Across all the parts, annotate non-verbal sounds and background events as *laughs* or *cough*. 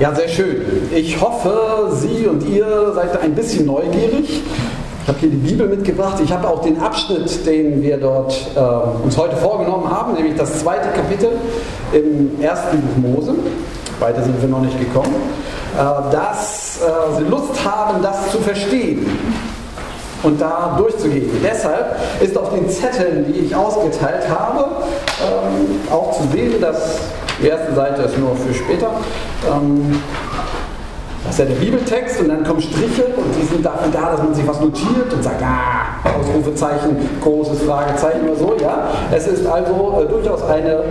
Ja, sehr schön. Ich hoffe, Sie und ihr seid ein bisschen neugierig. Ich habe hier die Bibel mitgebracht. Ich habe auch den Abschnitt, den wir dort äh, uns heute vorgenommen haben, nämlich das zweite Kapitel im ersten Buch Mose. Weiter sind wir noch nicht gekommen. Äh, dass äh, Sie Lust haben, das zu verstehen und da durchzugehen. Deshalb ist auf den Zetteln, die ich ausgeteilt habe, ähm, auch zu sehen, dass die erste Seite ist nur für später. Ähm, das ist ja der Bibeltext und dann kommen Striche und die sind dafür da, dass man sich was notiert und sagt, ah, Ausrufezeichen, großes Fragezeichen oder so. Ja, es ist also äh, durchaus eine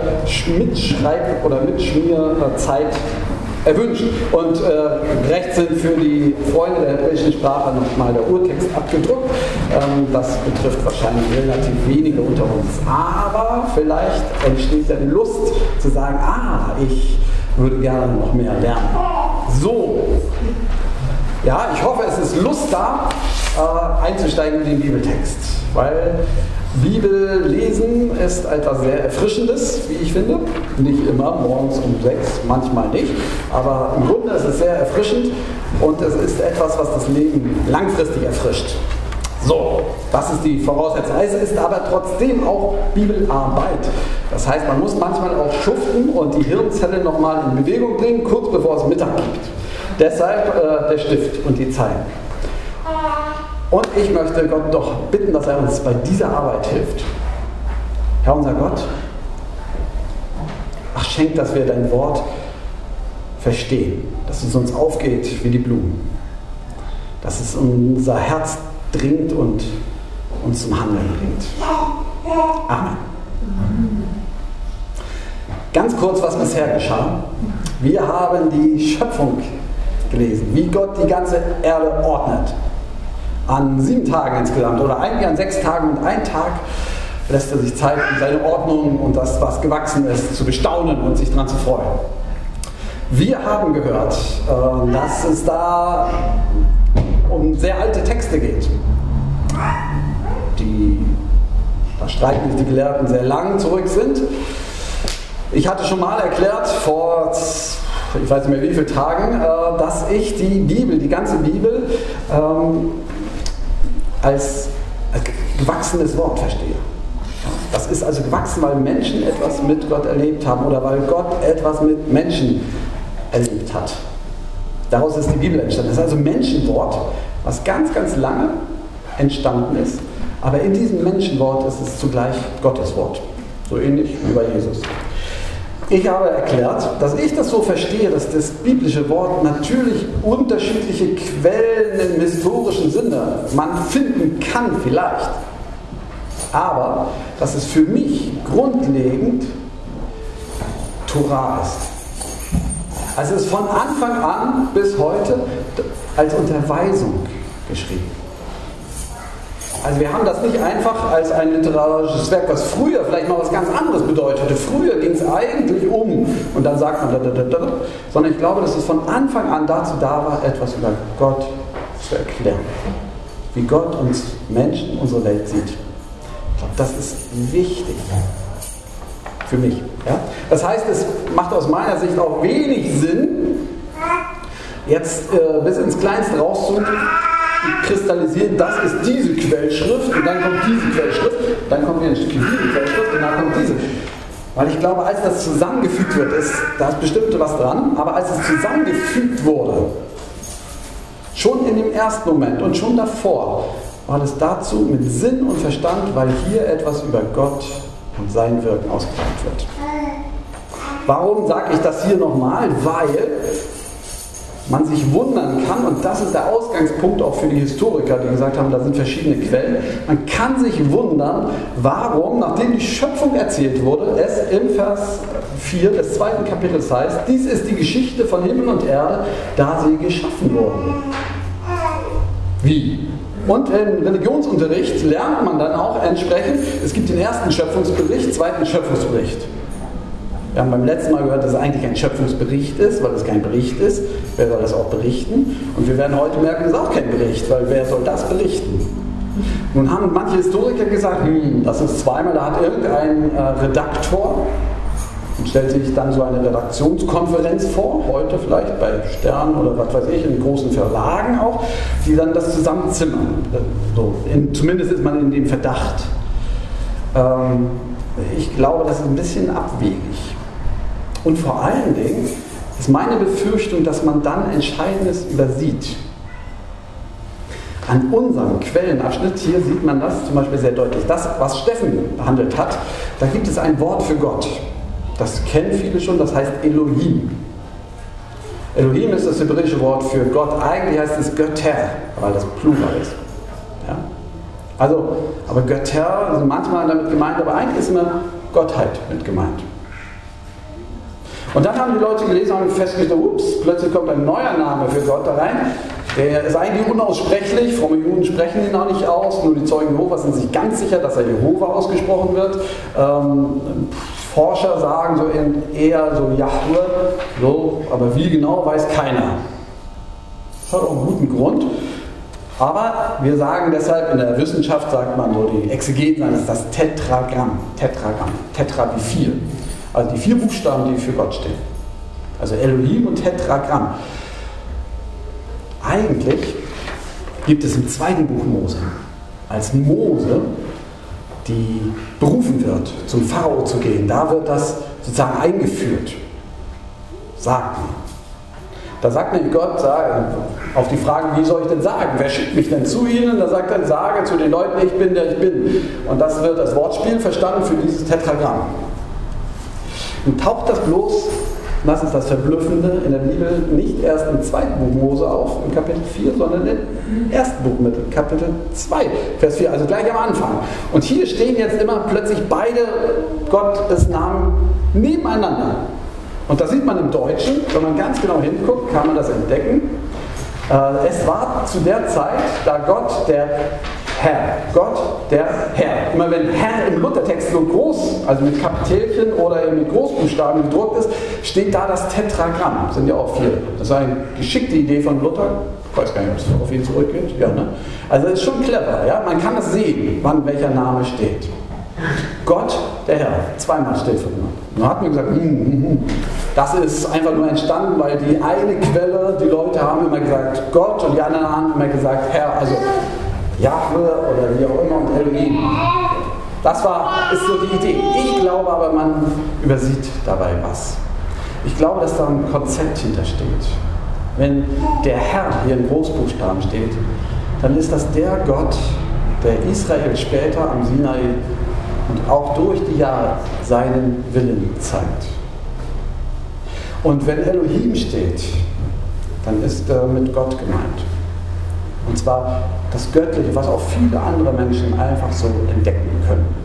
Mitschreib- oder Mitschmierzeit erwünscht. Und äh, rechts sind für die Freunde der hebräischen Sprache nochmal der Urtext abgedruckt. Ähm, das betrifft wahrscheinlich relativ wenige unter uns. Aber vielleicht entsteht ja die Lust zu sagen, ah, ich würde gerne noch mehr lernen. So. Ja, ich hoffe, es ist Lust da, äh, einzusteigen in den Bibeltext. Weil Bibel lesen ist etwas sehr Erfrischendes, wie ich finde. Nicht immer, morgens um sechs, manchmal nicht. Aber im Grunde ist es sehr erfrischend und es ist etwas, was das Leben langfristig erfrischt. So, das ist die Voraussetzung. Es ist aber trotzdem auch Bibelarbeit. Das heißt, man muss manchmal auch schuften und die Hirnzelle nochmal in Bewegung bringen, kurz bevor es Mittag gibt. Deshalb äh, der Stift und die Zeilen. Und ich möchte Gott doch bitten, dass er uns bei dieser Arbeit hilft. Herr unser Gott, ach schenk, dass wir dein Wort verstehen, dass es uns aufgeht wie die Blumen, dass es unser Herz dringt und uns zum Handeln bringt. Amen. Ganz kurz, was bisher geschah. Wir haben die Schöpfung gelesen, wie Gott die ganze Erde ordnet an sieben Tagen insgesamt oder eigentlich an sechs Tagen und ein Tag lässt er sich Zeit, seine Ordnung und das, was gewachsen ist, zu bestaunen und sich daran zu freuen. Wir haben gehört, äh, dass es da um sehr alte Texte geht. Die, da streiten sich die Gelehrten sehr lang zurück sind. Ich hatte schon mal erklärt vor ich weiß nicht mehr wie viele Tagen, äh, dass ich die Bibel, die ganze Bibel, ähm, als, als gewachsenes Wort verstehe. Das ist also gewachsen, weil Menschen etwas mit Gott erlebt haben oder weil Gott etwas mit Menschen erlebt hat. Daraus ist die Bibel entstanden. Das ist also Menschenwort, was ganz, ganz lange entstanden ist. Aber in diesem Menschenwort ist es zugleich Gottes Wort. So ähnlich wie bei Jesus. Ich habe erklärt, dass ich das so verstehe, dass das biblische Wort natürlich unterschiedliche Quellen im historischen Sinne man finden kann vielleicht. Aber dass es für mich grundlegend Torah ist. Also es ist von Anfang an bis heute als Unterweisung geschrieben. Also wir haben das nicht einfach als ein literarisches Werk, was früher vielleicht mal was ganz anderes bedeutete. Früher ging es eigentlich um, und dann sagt man, da, da, da, sondern ich glaube, dass es von Anfang an dazu da war, etwas über Gott zu erklären. Wie Gott uns Menschen, unsere Welt sieht. Ich glaube, das ist wichtig für mich. Ja? Das heißt, es macht aus meiner Sicht auch wenig Sinn, jetzt äh, bis ins Kleinste rauszugehen kristallisieren, das ist diese Quellschrift und dann kommt diese Quellschrift, dann kommt hier ein Stückchen diese Quellschrift und dann kommt diese. Weil ich glaube, als das zusammengefügt wird, ist, da ist bestimmt was dran, aber als es zusammengefügt wurde, schon in dem ersten Moment und schon davor, war es dazu mit Sinn und Verstand, weil hier etwas über Gott und sein Wirken ausgesagt wird. Warum sage ich das hier nochmal? Weil man sich wundern kann, und das ist der Ausgangspunkt auch für die Historiker, die gesagt haben, da sind verschiedene Quellen, man kann sich wundern, warum, nachdem die Schöpfung erzählt wurde, es im Vers 4 des zweiten Kapitels heißt, dies ist die Geschichte von Himmel und Erde, da sie geschaffen wurden. Wie? Und im Religionsunterricht lernt man dann auch entsprechend, es gibt den ersten Schöpfungsbericht, zweiten Schöpfungsbericht. Wir haben beim letzten Mal gehört, dass es eigentlich ein Schöpfungsbericht ist, weil es kein Bericht ist. Wer soll das auch berichten? Und wir werden heute merken, es ist auch kein Bericht, weil wer soll das berichten? Nun haben manche Historiker gesagt, hm, das ist zweimal, da hat irgendein äh, Redaktor, ein stellt sich dann so eine Redaktionskonferenz vor, heute vielleicht bei Stern oder was weiß ich, in großen Verlagen auch, die dann das zusammenzimmern. So, in, zumindest ist man in dem Verdacht. Ähm, ich glaube, das ist ein bisschen abwegig. Und vor allen Dingen ist meine Befürchtung, dass man dann Entscheidendes übersieht. An unserem Quellenabschnitt, hier sieht man das zum Beispiel sehr deutlich. Das, was Steffen behandelt hat, da gibt es ein Wort für Gott. Das kennen viele schon, das heißt Elohim. Elohim ist das hebräische Wort für Gott. Eigentlich heißt es Götter, weil das Plural ist. Ja? Also, aber Götter sind manchmal damit gemeint, aber eigentlich ist immer Gottheit mit gemeint. Und dann haben die Leute gelesen und festgestellt, ups, plötzlich kommt ein neuer Name für Gott da rein. Der ist eigentlich unaussprechlich, fromme Juden sprechen ihn auch nicht aus, nur die Zeugen Jehovas sind sich ganz sicher, dass er Jehova ausgesprochen wird. Ähm, Forscher sagen so eher so Jahwe, so, aber wie genau weiß keiner. Das hat auch einen guten Grund. Aber wir sagen deshalb, in der Wissenschaft sagt man so, die Exegeten sagen, es ist das Tetragramm. Tetragramm. Tetra wie vier. Also die vier Buchstaben, die für Gott stehen. Also Elohim und Tetragramm. Eigentlich gibt es im zweiten Buch Mose, als Mose die berufen wird, zum Pharao zu gehen, da wird das sozusagen eingeführt. Sagt man. Da sagt nämlich Gott, auf die Frage, wie soll ich denn sagen? Wer schickt mich denn zu ihnen? Da sagt er, sage zu den Leuten, ich bin der ich bin. Und das wird als Wortspiel verstanden für dieses Tetragramm. Und taucht das bloß, das ist das Verblüffende, in der Bibel nicht erst im zweiten Buch Mose auf, im Kapitel 4, sondern im ersten Buch mit Kapitel 2, Vers 4, also gleich am Anfang. Und hier stehen jetzt immer plötzlich beide Gottes Namen nebeneinander. Und das sieht man im Deutschen, wenn man ganz genau hinguckt, kann man das entdecken. Äh, es war zu der Zeit, da Gott der Herr. Gott, der Herr. Immer wenn Herr im Luthertext so groß, also mit Kapitelchen oder mit Großbuchstaben gedruckt ist, steht da das Tetragramm. Das sind ja auch vier. Das ist eine geschickte Idee von Luther. Ich weiß gar nicht, ob es auf ihn zurückgeht. Ja, ne? Also ist schon clever. Ja? Man kann es sehen, wann welcher Name steht. Gott, der Herr. Zweimal steht von ihm. Dann hat man gesagt, hm, hm, hm. das ist einfach nur entstanden, weil die eine Quelle, die Leute haben immer gesagt Gott und die anderen haben immer gesagt Herr. Also Jahwe oder wie auch immer und Elohim. Das war, ist so die Idee. Ich glaube aber, man übersieht dabei was. Ich glaube, dass da ein Konzept hintersteht. Wenn der Herr hier in Großbuchstaben steht, dann ist das der Gott, der Israel später am Sinai und auch durch die Jahre seinen Willen zeigt. Und wenn Elohim steht, dann ist er mit Gott gemeint. Und zwar das Göttliche, was auch viele andere Menschen einfach so entdecken können.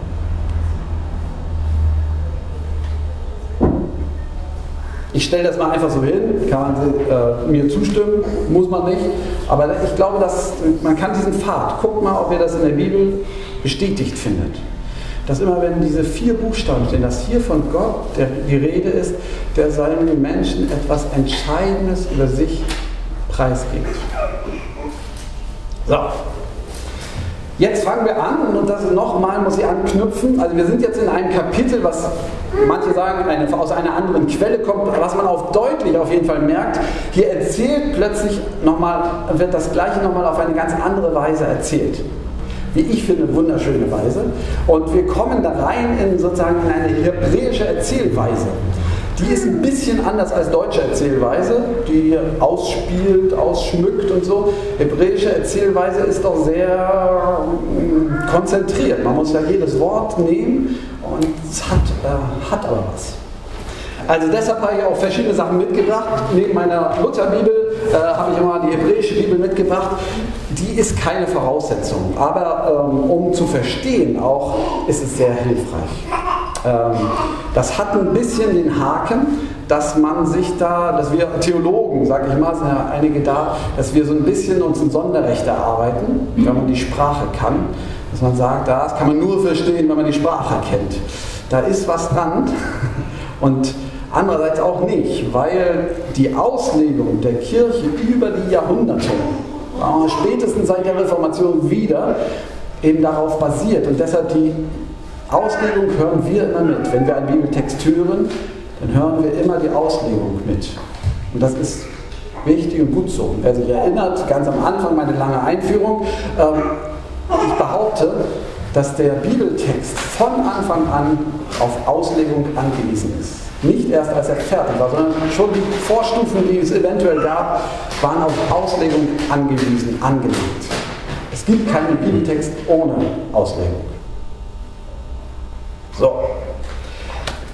Ich stelle das mal einfach so hin, kann man äh, mir zustimmen, muss man nicht. Aber ich glaube, dass man kann diesen Pfad, guckt mal, ob ihr das in der Bibel bestätigt findet. Dass immer, wenn diese vier Buchstaben stehen, dass hier von Gott der, die Rede ist, der seinen Menschen etwas Entscheidendes über sich preisgibt. So. Jetzt fangen wir an und das nochmal muss ich anknüpfen. Also wir sind jetzt in einem Kapitel, was manche sagen eine, aus einer anderen Quelle kommt, was man auch deutlich auf jeden Fall merkt. Hier erzählt plötzlich nochmal, wird das Gleiche nochmal auf eine ganz andere Weise erzählt. Wie ich finde, wunderschöne Weise. Und wir kommen da rein in sozusagen in eine hebräische Erzählweise. Die ist ein bisschen anders als deutsche Erzählweise, die ausspielt, ausschmückt und so. Hebräische Erzählweise ist doch sehr mm, konzentriert. Man muss ja jedes Wort nehmen und es hat, äh, hat aber was. Also deshalb habe ich auch verschiedene Sachen mitgebracht. Neben meiner Lutherbibel äh, habe ich immer die hebräische Bibel mitgebracht. Die ist keine Voraussetzung, aber ähm, um zu verstehen auch, ist es sehr hilfreich. Ähm, das hat ein bisschen den Haken, dass man sich da, dass wir Theologen, sage ich mal, sind ja einige da, dass wir so ein bisschen uns ein Sonderrecht erarbeiten, wenn man die Sprache kann. Dass man sagt, das kann man nur verstehen, wenn man die Sprache kennt. Da ist was dran *laughs* und andererseits auch nicht, weil die Auslegung der Kirche über die Jahrhunderte, spätestens seit der Reformation wieder, eben darauf basiert und deshalb die Auslegung hören wir immer mit. Wenn wir einen Bibeltext hören, dann hören wir immer die Auslegung mit. Und das ist wichtig und gut so. Wer sich erinnert, ganz am Anfang meine lange Einführung, ähm, ich behaupte, dass der Bibeltext von Anfang an auf Auslegung angewiesen ist. Nicht erst als er fertig war, sondern schon die Vorstufen, die es eventuell gab, waren auf Auslegung angewiesen, angelegt. Es gibt keinen Bibeltext ohne Auslegung. So,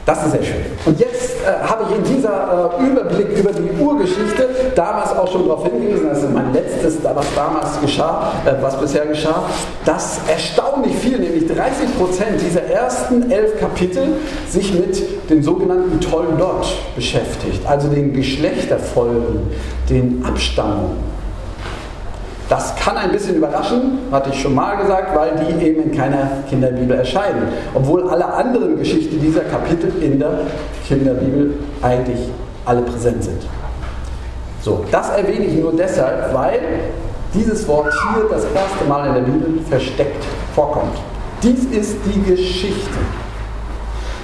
das ist sehr schön. Und jetzt äh, habe ich in dieser äh, Überblick über die Urgeschichte damals auch schon darauf hingewiesen, also mein letztes, was damals geschah, äh, was bisher geschah, dass erstaunlich viel, nämlich 30 Prozent dieser ersten elf Kapitel sich mit den sogenannten Toldot beschäftigt, also den Geschlechterfolgen, den Abstammungen. Das kann ein bisschen überraschen, hatte ich schon mal gesagt, weil die eben in keiner Kinderbibel erscheinen. Obwohl alle anderen Geschichten dieser Kapitel in der Kinderbibel eigentlich alle präsent sind. So, das erwähne ich nur deshalb, weil dieses Wort hier das erste Mal in der Bibel versteckt vorkommt. Dies ist die Geschichte.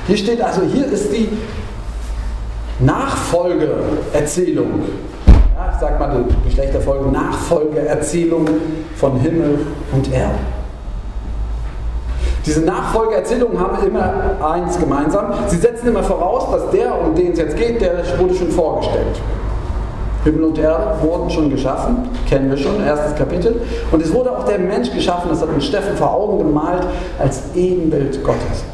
Hier steht also, hier ist die Nachfolgeerzählung ich sag mal die Geschlechterfolge, Nachfolgeerzählung von Himmel und Erde. Diese Nachfolgeerzählungen haben immer eins gemeinsam. Sie setzen immer voraus, dass der, um den es jetzt geht, der wurde schon vorgestellt. Himmel und Erde wurden schon geschaffen, kennen wir schon, erstes Kapitel. Und es wurde auch der Mensch geschaffen, das hat uns Steffen vor Augen gemalt, als Ebenbild Gottes.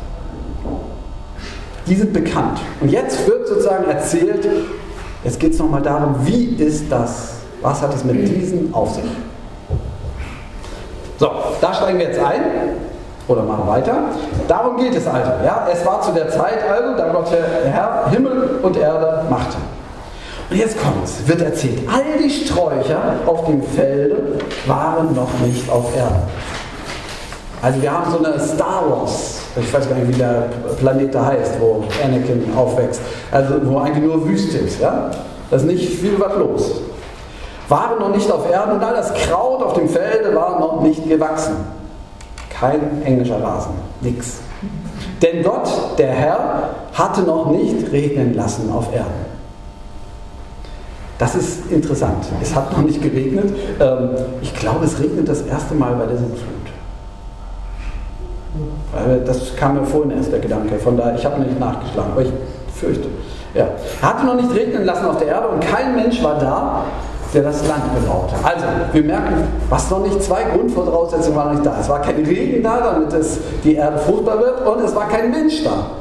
Die sind bekannt. Und jetzt wird sozusagen erzählt, Jetzt geht es nochmal darum, wie ist das? Was hat es mit diesen auf sich? So, da steigen wir jetzt ein oder machen weiter. Darum geht es also. Ja? Es war zu der Zeit also, da Gott der Herr Himmel und Erde machte. Und jetzt kommt es, wird erzählt, all die Sträucher auf dem Felde waren noch nicht auf Erde. Also wir haben so eine Star Wars, ich weiß gar nicht, wie der Planet da heißt, wo Anakin aufwächst. Also wo eigentlich nur Wüste ist. Ja? Da ist nicht viel was los. Waren noch nicht auf Erden und all das Kraut auf dem Felde war noch nicht gewachsen. Kein englischer Rasen, nix. Denn Gott, der Herr, hatte noch nicht regnen lassen auf Erden. Das ist interessant. Es hat noch nicht geregnet. Ähm, ich glaube, es regnet das erste Mal bei der Sintflut. Das kam mir vorhin erst der Gedanke, von daher, ich habe nicht nachgeschlagen, aber ich fürchte. Ja. Hatte noch nicht regnen lassen auf der Erde und kein Mensch war da, der das Land bebaute. Also, wir merken, was noch nicht zwei Grundvoraussetzungen waren nicht da. Es war kein Regen da, damit es die Erde fruchtbar wird, und es war kein Mensch da.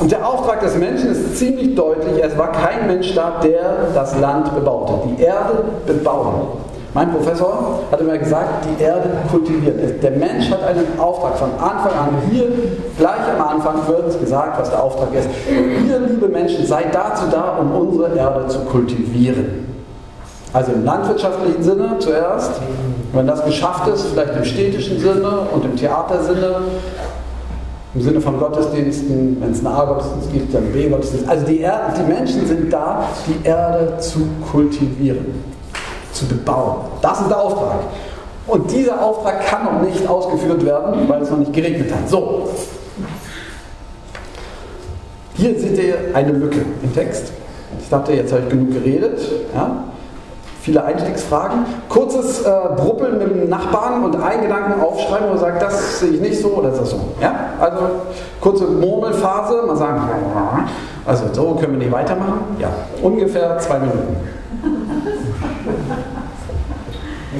Und der Auftrag des Menschen ist ziemlich deutlich, es war kein Mensch da, der das Land bebaute. Die Erde bebauen. Mein Professor hat immer gesagt, die Erde kultiviert. Der Mensch hat einen Auftrag von Anfang an. Hier, gleich am Anfang wird gesagt, was der Auftrag ist. Ihr, liebe Menschen, seid dazu da, um unsere Erde zu kultivieren. Also im landwirtschaftlichen Sinne zuerst, wenn das geschafft ist, vielleicht im städtischen Sinne und im Theatersinne, im Sinne von Gottesdiensten, wenn es einen A-Gottesdienst gibt, dann B-Gottesdienst. Also die, Erde, die Menschen sind da, die Erde zu kultivieren zu bebauen. Das ist der Auftrag. Und dieser Auftrag kann noch nicht ausgeführt werden, weil es noch nicht geregnet hat. So. Hier seht ihr eine Lücke im Text. Ich dachte, jetzt habe ich genug geredet. Ja? Viele Einstiegsfragen. Kurzes äh, Bruppeln mit dem Nachbarn und einen Gedanken aufschreiben, wo man sagt, das sehe ich nicht so oder ist das so. Ja? Also kurze Murmelphase, mal sagen, also so können wir nicht weitermachen. Ja, ungefähr zwei Minuten.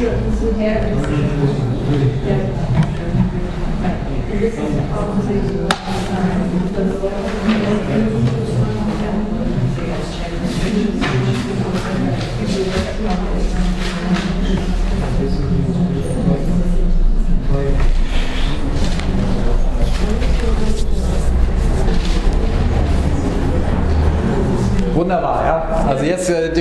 This is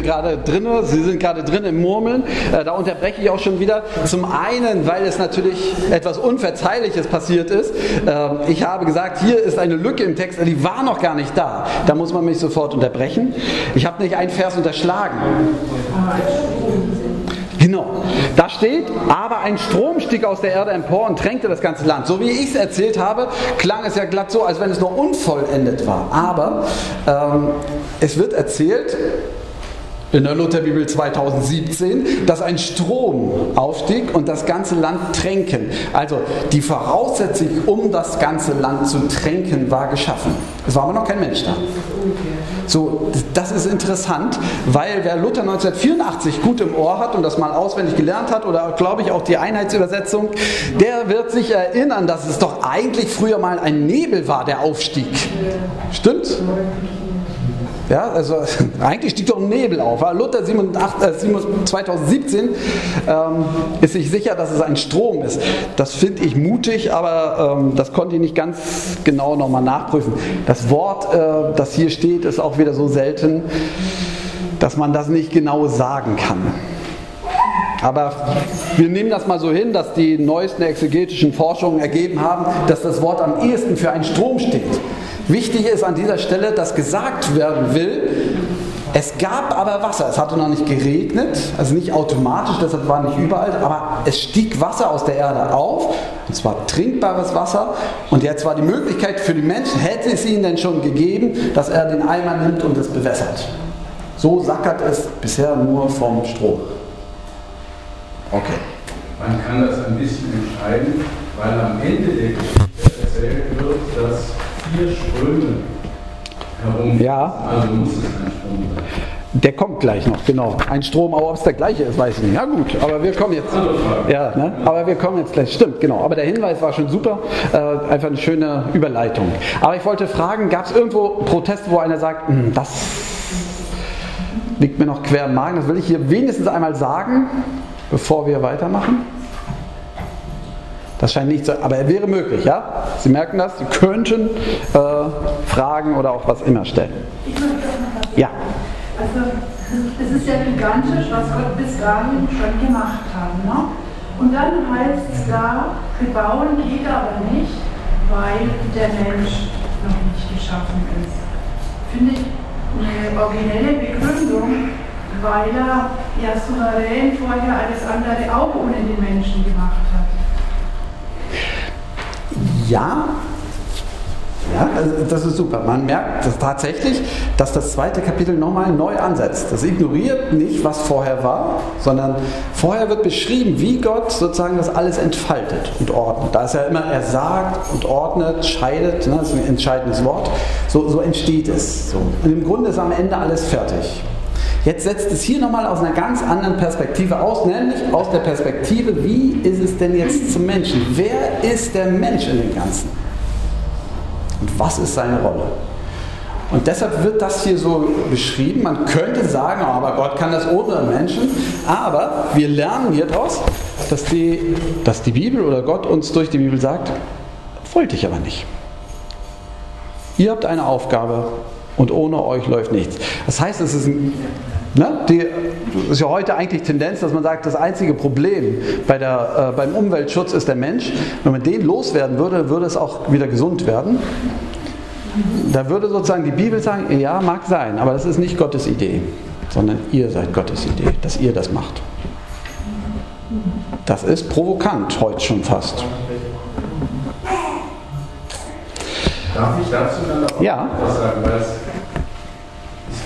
gerade drin, Sie sind gerade drin im Murmeln. Äh, da unterbreche ich auch schon wieder. Zum einen, weil es natürlich etwas Unverzeihliches passiert ist. Äh, ich habe gesagt, hier ist eine Lücke im Text, die war noch gar nicht da. Da muss man mich sofort unterbrechen. Ich habe nicht einen Vers unterschlagen. Genau. Da steht, aber ein Strom stieg aus der Erde empor und tränkte das ganze Land. So wie ich es erzählt habe, klang es ja glatt so, als wenn es noch unvollendet war. Aber ähm, es wird erzählt, in der Lutherbibel 2017, dass ein Strom aufstieg und das ganze Land tränken. Also die Voraussetzung, um das ganze Land zu tränken, war geschaffen. Es war aber noch kein Mensch da. So, das ist interessant, weil wer Luther 1984 gut im Ohr hat und das mal auswendig gelernt hat oder glaube ich auch die Einheitsübersetzung, der wird sich erinnern, dass es doch eigentlich früher mal ein Nebel war, der aufstieg. Stimmt? Ja, also *laughs* eigentlich stieg doch ein Nebel auf. Luther 87, äh, 2017 ähm, ist sich sicher, dass es ein Strom ist. Das finde ich mutig, aber ähm, das konnte ich nicht ganz genau nochmal nachprüfen. Das Wort, äh, das hier steht, ist auch wieder so selten, dass man das nicht genau sagen kann. Aber wir nehmen das mal so hin, dass die neuesten exegetischen Forschungen ergeben haben, dass das Wort am ehesten für einen Strom steht. Wichtig ist an dieser Stelle, dass gesagt werden will, es gab aber Wasser. Es hatte noch nicht geregnet, also nicht automatisch, deshalb war nicht überall, aber es stieg Wasser aus der Erde auf, und zwar trinkbares Wasser. Und jetzt war die Möglichkeit für die Menschen, hätte es ihnen denn schon gegeben, dass er den Eimer nimmt und es bewässert. So sackert es bisher nur vom Strom. Okay. Man kann das ein bisschen entscheiden, weil am Ende der Geschichte erzählt wird, dass vier Ströme herum. Ja. Also muss es ein Strom sein. Der kommt gleich noch, genau. Ein Strom, aber ob es der gleiche ist, weiß ich nicht. Ja gut, aber wir kommen jetzt. Ja, ne? Aber wir kommen jetzt gleich. Stimmt, genau. Aber der Hinweis war schon super. Äh, einfach eine schöne Überleitung. Aber ich wollte fragen, gab es irgendwo Proteste, wo einer sagt, hm, das liegt mir noch quer im Magen, das will ich hier wenigstens einmal sagen, bevor wir weitermachen? Das scheint nicht so, aber er wäre möglich, ja? Sie merken das, Sie könnten äh, Fragen oder auch was immer stellen. Ja. Also, es ist ja gigantisch, was Gott bis dahin schon gemacht hat. Ne? Und dann heißt es da, bebauen geht aber nicht, weil der Mensch noch nicht geschaffen ist. Finde ich eine originelle Begründung, weil er ja souverän vorher alles andere auch ohne den Menschen gemacht hat. Ja, ja, also das ist super. Man merkt dass tatsächlich, dass das zweite Kapitel nochmal neu ansetzt. Das ignoriert nicht, was vorher war, sondern vorher wird beschrieben, wie Gott sozusagen das alles entfaltet und ordnet. Da ist ja immer, er sagt und ordnet, scheidet, ne, das ist ein entscheidendes Wort. So, so entsteht es. Und im Grunde ist am Ende alles fertig. Jetzt setzt es hier nochmal aus einer ganz anderen Perspektive aus, nämlich aus der Perspektive, wie ist es denn jetzt zum Menschen? Wer ist der Mensch in dem Ganzen? Und was ist seine Rolle? Und deshalb wird das hier so beschrieben. Man könnte sagen, aber Gott kann das ohne Menschen. Aber wir lernen hier draus, dass die, dass die Bibel oder Gott uns durch die Bibel sagt, wollte ich aber nicht. Ihr habt eine Aufgabe und ohne euch läuft nichts. Das heißt, es ist ein Ne? Die ist ja heute eigentlich Tendenz, dass man sagt, das einzige Problem bei der, äh, beim Umweltschutz ist der Mensch. Wenn man den loswerden würde, würde es auch wieder gesund werden. Da würde sozusagen die Bibel sagen, ja, mag sein, aber das ist nicht Gottes Idee, sondern ihr seid Gottes Idee, dass ihr das macht. Das ist provokant heute schon fast. Darf ich dazu dann auch Ja. was sagen? Weil es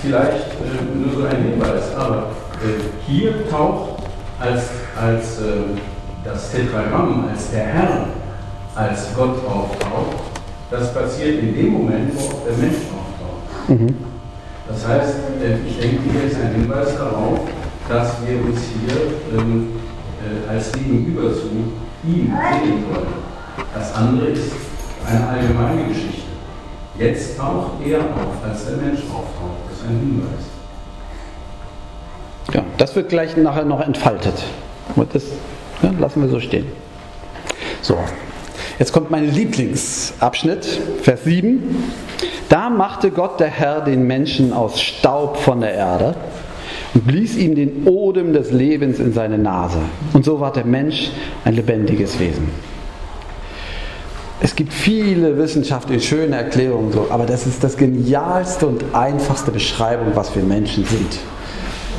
vielleicht äh, nur so ein Hinweis, aber äh, hier taucht als, als äh, das Tetragramm, als der Herr, als Gott auftaucht, das passiert in dem Moment, wo auch der Mensch auftaucht. Mhm. Das heißt, äh, ich denke, hier ist ein Hinweis darauf, dass wir uns hier ähm, äh, als Gegenüber zu ihm sehen wollen. Das andere ist eine allgemeine Geschichte. Jetzt taucht er auf, als der Mensch auftaucht. Ein Hinweis. Ja, das wird gleich nachher noch entfaltet. Das ja, lassen wir so stehen. So, jetzt kommt mein Lieblingsabschnitt, Vers 7. Da machte Gott der Herr den Menschen aus Staub von der Erde und blies ihm den Odem des Lebens in seine Nase. Und so war der Mensch ein lebendiges Wesen. Es gibt viele wissenschaftliche schöne Erklärungen, so, aber das ist das genialste und einfachste Beschreibung, was wir Menschen sind.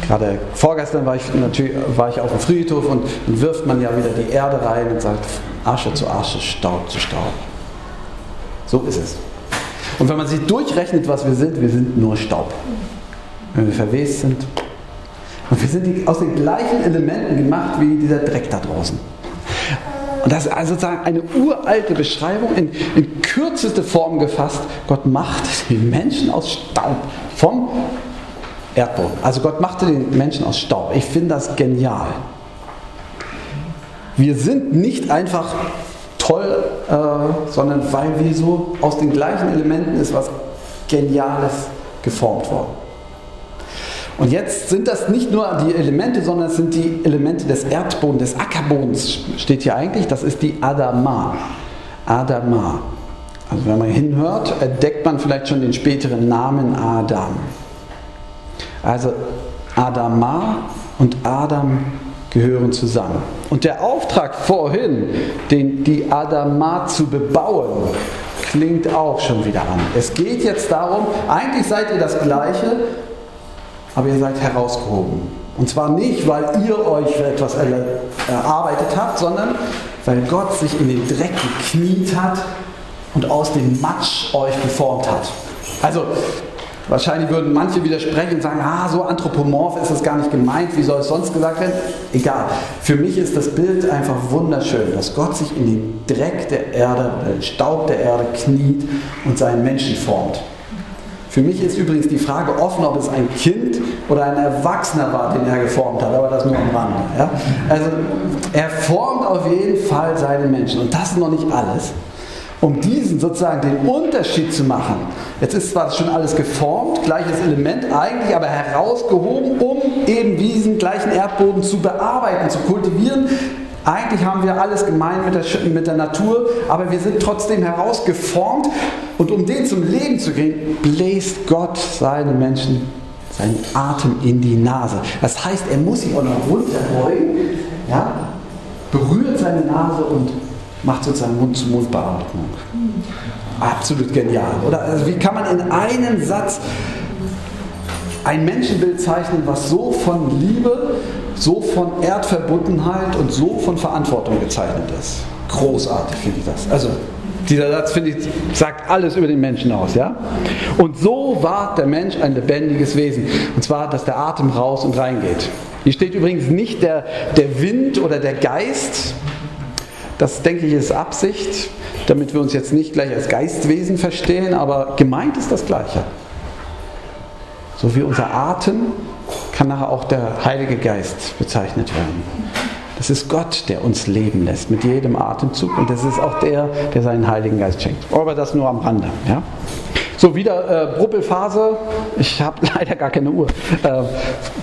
Gerade vorgestern war ich, natürlich, war ich auf dem Friedhof und dann wirft man ja wieder die Erde rein und sagt Asche zu Asche, Staub zu Staub. So ist es. Und wenn man sich durchrechnet, was wir sind, wir sind nur Staub. Wenn wir verwest sind. Und wir sind aus den gleichen Elementen gemacht wie dieser Dreck da draußen. Und das ist also sozusagen eine uralte Beschreibung in, in kürzeste Form gefasst. Gott macht den Menschen aus Staub vom Erdboden. Also Gott machte den Menschen aus Staub. Ich finde das genial. Wir sind nicht einfach toll, äh, sondern weil wir so aus den gleichen Elementen ist was Geniales geformt worden. Und jetzt sind das nicht nur die Elemente, sondern es sind die Elemente des Erdbodens, des Ackerbodens, steht hier eigentlich. Das ist die Adama. Adama. Also wenn man hinhört, entdeckt man vielleicht schon den späteren Namen Adam. Also Adama und Adam gehören zusammen. Und der Auftrag vorhin, den, die Adama zu bebauen, klingt auch schon wieder an. Es geht jetzt darum, eigentlich seid ihr das Gleiche, aber ihr seid herausgehoben. Und zwar nicht, weil ihr euch etwas erarbeitet habt, sondern weil Gott sich in den Dreck gekniet hat und aus dem Matsch euch geformt hat. Also Wahrscheinlich würden manche widersprechen und sagen, ah, so anthropomorph ist es gar nicht gemeint, wie soll es sonst gesagt werden? Egal. Für mich ist das Bild einfach wunderschön, dass Gott sich in den Dreck der Erde, den Staub der Erde kniet und seinen Menschen formt. Für mich ist übrigens die Frage offen, ob es ein Kind oder ein Erwachsener war, den er geformt hat, aber das nur am Rande. Ja? Also er formt auf jeden Fall seine Menschen und das ist noch nicht alles um diesen sozusagen den Unterschied zu machen. Jetzt ist zwar schon alles geformt, gleiches Element eigentlich, aber herausgehoben, um eben diesen gleichen Erdboden zu bearbeiten, zu kultivieren. Eigentlich haben wir alles gemein mit der, mit der Natur, aber wir sind trotzdem herausgeformt und um den zum Leben zu kriegen, bläst Gott seine Menschen seinen Atem in die Nase. Das heißt, er muss sich auch noch runterbeugen, ja, berührt seine Nase und macht sozusagen Mund-zu-Mund-Beatmung. Absolut genial, oder? Also wie kann man in einem Satz ein Menschenbild zeichnen, was so von Liebe, so von Erdverbundenheit und so von Verantwortung gezeichnet ist? Großartig finde ich das. Also dieser Satz, finde ich, sagt alles über den Menschen aus. Ja? Und so war der Mensch ein lebendiges Wesen. Und zwar, dass der Atem raus und reingeht. Hier steht übrigens nicht der, der Wind oder der Geist, das denke ich ist Absicht, damit wir uns jetzt nicht gleich als Geistwesen verstehen, aber gemeint ist das Gleiche. So wie unser Atem kann nachher auch der Heilige Geist bezeichnet werden. Das ist Gott, der uns leben lässt mit jedem Atemzug und das ist auch der, der seinen Heiligen Geist schenkt. Aber das nur am Rande. Ja? So, wieder äh, Bruppelphase. Ich habe *laughs* leider gar keine Uhr. Äh,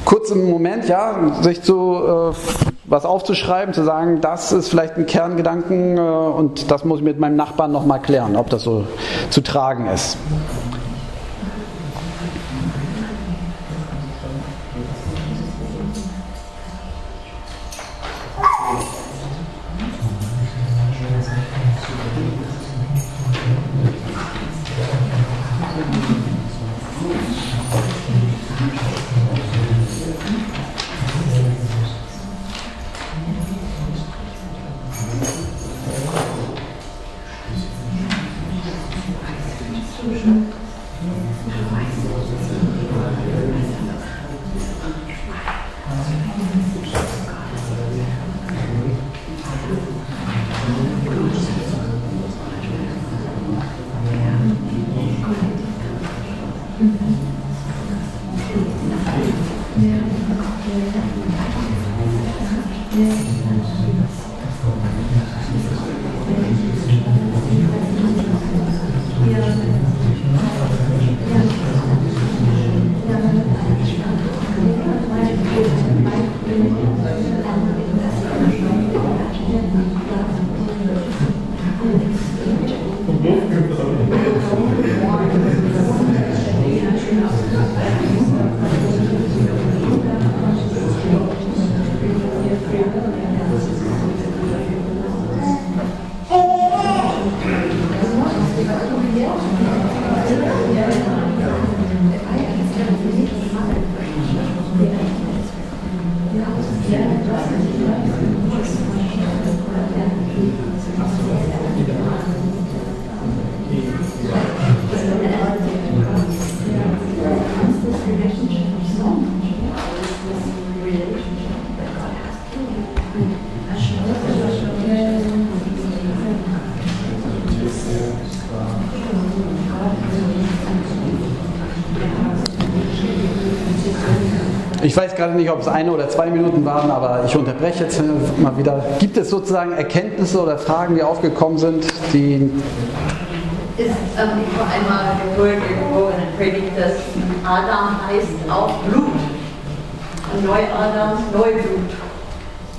kurzen Moment, ja, sich zu äh, was aufzuschreiben, zu sagen, das ist vielleicht ein Kerngedanken äh, und das muss ich mit meinem Nachbarn nochmal klären, ob das so zu tragen ist. Слушаю. Gerade nicht, ob es eine oder zwei Minuten waren, aber ich unterbreche jetzt mal wieder. Gibt es sozusagen Erkenntnisse oder Fragen, die aufgekommen sind, die. Ist ähm, vor einmal gehört irgendwo in der Predigt, dass Adam heißt auch Blut. Neu-Adam, Neublut.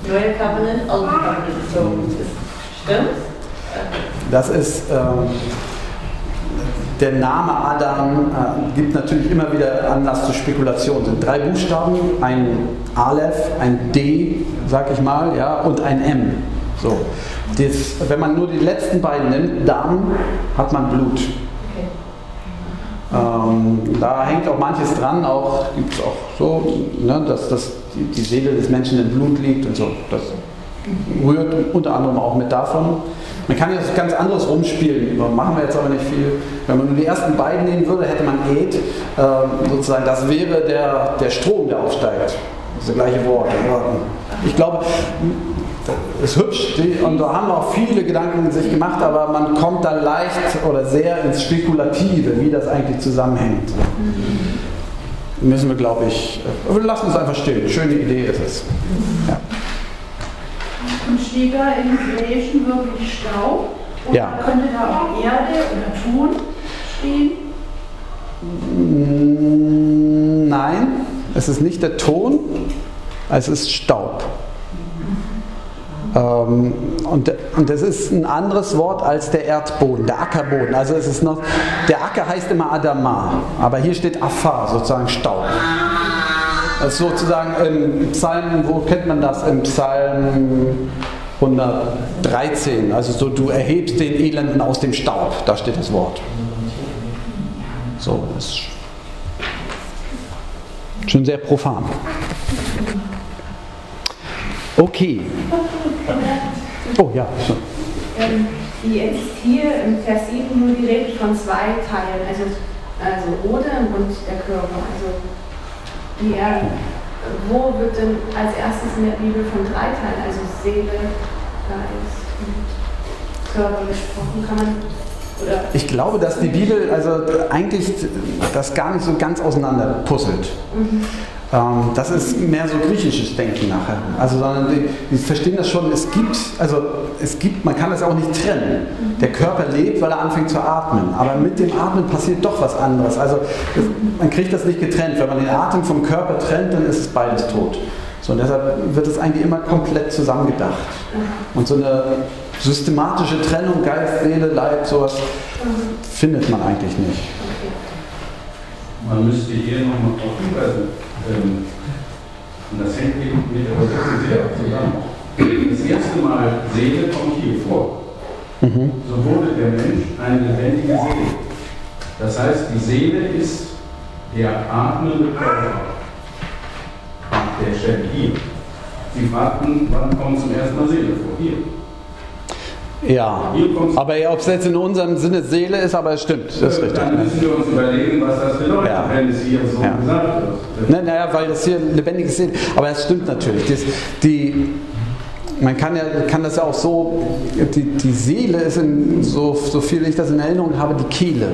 Neue Covenant, Old Covenant. So, ist, stimmt's? Das ist. Ähm, der Name Adam äh, gibt natürlich immer wieder Anlass zur Spekulation. Es sind drei Buchstaben, ein Aleph, ein D, sag ich mal, ja, und ein M. So. Das, wenn man nur die letzten beiden nimmt, dann hat man Blut. Ähm, da hängt auch manches dran, auch gibt es auch so, ne, dass, dass die, die, Seele des Menschen im Blut liegt und so. Das rührt unter anderem auch mit davon. Man kann jetzt ganz anderes rumspielen, machen wir jetzt aber nicht viel. Wenn man nur die ersten beiden nehmen würde, hätte man Ed, äh, sozusagen, das wäre der, der Strom, der aufsteigt. Das ist das gleiche Wort. Ich glaube, ist hübsch und da haben auch viele Gedanken sich gemacht, aber man kommt da leicht oder sehr ins Spekulative, wie das eigentlich zusammenhängt. Müssen wir, glaube ich, lassen es einfach stehen. Schöne Idee ist es. Ja. Steht da im Hebräischen wirklich Staub? Oder Ja. könnte da auch Erde oder Ton stehen? Mm, Nein, es ist nicht der Ton, es ist Staub. Ähm, und, und das ist ein anderes Wort als der Erdboden, der Ackerboden. Also es ist noch, der Acker heißt immer Adama, aber hier steht Afar, sozusagen Staub. Das sozusagen im Psalm, wo kennt man das? Im Psalm 113, also so, du erhebst den Elenden aus dem Staub, da steht das Wort. So, das ist schon sehr profan. Okay. Oh ja. Ähm, Jetzt hier im Vers 7 nur die Rede von zwei Teilen, also, also Odem und der Körper. Also die Erde. Wo wird denn als erstes in der Bibel von drei Teilen, also Seele, Geist und Körper gesprochen? Kann man Ich glaube, dass die Bibel also eigentlich das gar nicht so ganz auseinander puzzelt. Ähm, das ist mehr so griechisches Denken nachher. Also, sondern die, die verstehen das schon, es gibt, also es gibt, man kann das auch nicht trennen. Der Körper lebt, weil er anfängt zu atmen. Aber mit dem Atmen passiert doch was anderes. Also das, man kriegt das nicht getrennt. Wenn man den Atem vom Körper trennt, dann ist es beides tot. So, und deshalb wird es eigentlich immer komplett zusammengedacht. Und so eine systematische Trennung, Geist, Seele, Leib, sowas findet man eigentlich nicht. Man müsste hier nochmal drauf hinweisen. Ähm, und das hängt eben mit der Übersetzung sehr zusammen. Das erste Mal Seele kommt hier vor. So wurde der Mensch eine lebendige Seele. Das heißt, die Seele ist der atmende Körper. Der stellt hier. Sie fragten, wann kommt zum ersten Mal Seele vor? Hier. Ja, aber ob es jetzt in unserem Sinne Seele ist, aber es stimmt, das ist richtig. Dann müssen wir uns überlegen, was das bedeutet, Ja. wenn es hier so Ja. gesagt wird. Naja, weil das hier lebendige Seele, aber es stimmt natürlich. Das, die, man kann, ja, kann das ja auch so, die, die Seele ist, in, so, so viel ich das in Erinnerung habe, die Kehle.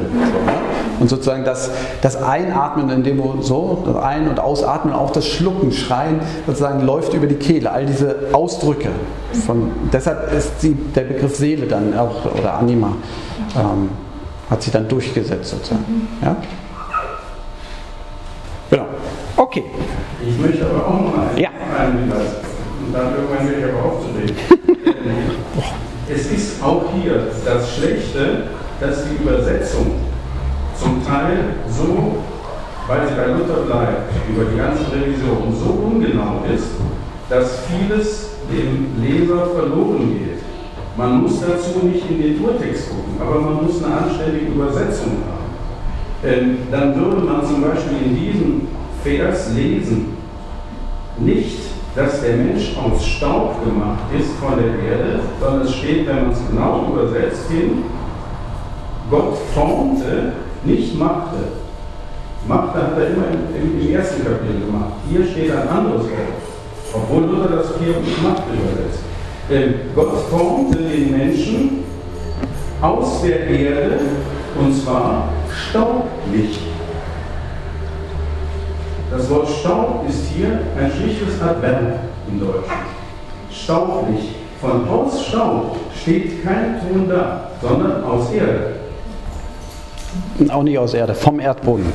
Und sozusagen das, das Einatmen, in dem wo so, das Ein- und Ausatmen, auch das Schlucken, Schreien, sozusagen läuft über die Kehle. All diese Ausdrücke. Von, deshalb ist die, der Begriff Seele dann auch, oder Anima, ähm, hat sich dann durchgesetzt sozusagen. Ja? Genau. Okay. Ich möchte aber auch noch einen, Ja. einen Hinweis. Und dann irgendwann will ich aber aufzureden. *laughs* es ist auch hier das Schlechte, dass die Übersetzung Teil so, weil sie bei Luther bleibt, über die ganze Revision so ungenau ist, dass vieles dem Leser verloren geht. Man muss dazu nicht in den Urtext gucken, aber man muss eine anständige Übersetzung haben. Ähm, dann würde man zum Beispiel in diesem Vers lesen, nicht, dass der Mensch aus Staub gemacht ist von der Erde, sondern es steht, wenn man es genau übersetzt, hin, Gott formte, nicht machte. Machte hat er immer im, im, ersten Kapitel gemacht. Hier steht ein anderes Wort, obwohl Luther das hier mit Macht übersetzt. Denn Gott formte den Menschen aus der Erde und zwar staublich. Das Wort Staub ist hier ein schlichtes Adverb im Deutschen. Staublich. Von aus Staub steht kein Ton da, sondern aus Erde. Auch nicht aus Erde, vom Erdboden.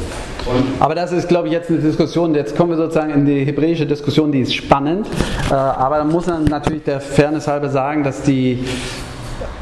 Aber das ist, glaube ich, jetzt eine Diskussion. Jetzt kommen wir sozusagen in die hebräische Diskussion, die ist spannend. Äh, aber da muss man natürlich der Fairness halber sagen, dass die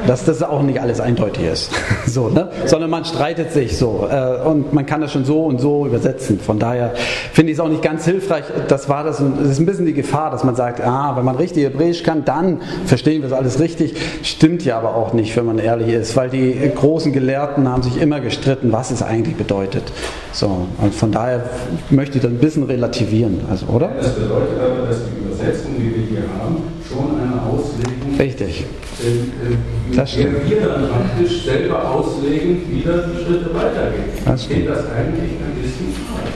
dass das auch nicht alles eindeutig ist, *laughs* so, ne? sondern man streitet sich so äh, und man kann das schon so und so übersetzen. Von daher finde ich es auch nicht ganz hilfreich. Das war das, das ist ein bisschen die Gefahr, dass man sagt, ah, wenn man richtig Hebräisch kann, dann verstehen wir es alles richtig. Stimmt ja aber auch nicht, wenn man ehrlich ist, weil die großen Gelehrten haben sich immer gestritten, was es eigentlich bedeutet. So und von daher möchte ich das ein bisschen relativieren, also oder? Das bedeutet aber, dass die Übersetzung, die wir hier haben, schon eine Auslegung. Richtig. Äh, äh, das stimmt. wir dann praktisch selber auslegen, wieder die Schritte weitergehen. Das geht das eigentlich ein bisschen frei.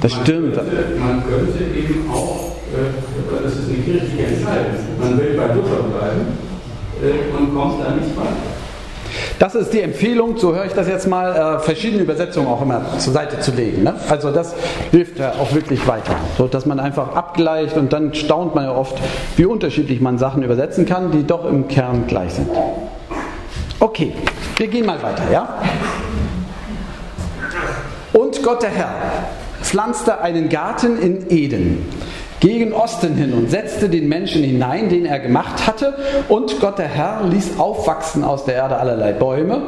Das man stimmt. Könnte, man könnte eben auch, äh, das ist eine kirchliche Entscheidung, man will bei Luther bleiben äh, und kommt da nicht weiter. Das ist die Empfehlung, so höre ich das jetzt mal, äh, verschiedene Übersetzungen auch immer zur Seite zu legen. Ne? Also das hilft ja auch wirklich weiter, so dass man einfach abgleicht und dann staunt man ja oft, wie unterschiedlich man Sachen übersetzen kann, die doch im Kern gleich sind. Okay, wir gehen mal weiter, ja? Und Gott der Herr pflanzte einen Garten in Eden gegen Osten hin und setzte den Menschen hinein, den er gemacht hatte. Und Gott der Herr ließ aufwachsen aus der Erde allerlei Bäume.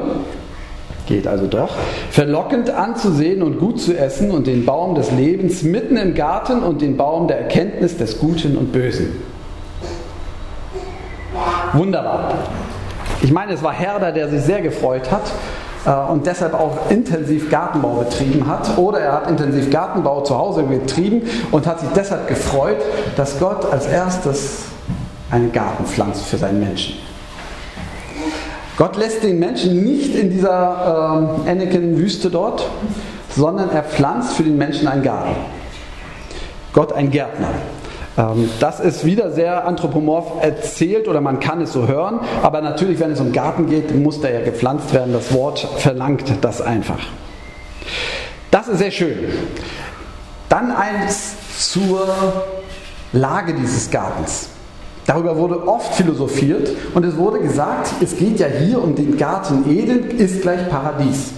Geht also doch. Verlockend anzusehen und gut zu essen und den Baum des Lebens mitten im Garten und den Baum der Erkenntnis des Guten und Bösen. Wunderbar. Ich meine, es war Herder, der sich sehr gefreut hat, und deshalb auch intensiv Gartenbau betrieben hat. Oder er hat intensiv Gartenbau zu Hause betrieben und hat sich deshalb gefreut, dass Gott als erstes einen Garten pflanzt für seinen Menschen. Gott lässt den Menschen nicht in dieser äh, Anakin-Wüste dort, sondern er pflanzt für den Menschen einen Garten. Gott ein Gärtner. Ähm, das ist wieder sehr anthropomorph erzählt oder man kann es so hören, aber natürlich, wenn es um Garten geht, muss der ja gepflanzt werden. Das Wort verlangt das einfach. Das ist sehr schön. Dann eins zur Lage dieses Gartens. Darüber wurde oft philosophiert und es wurde gesagt, es geht ja hier um den Garten Eden, ist gleich Paradies.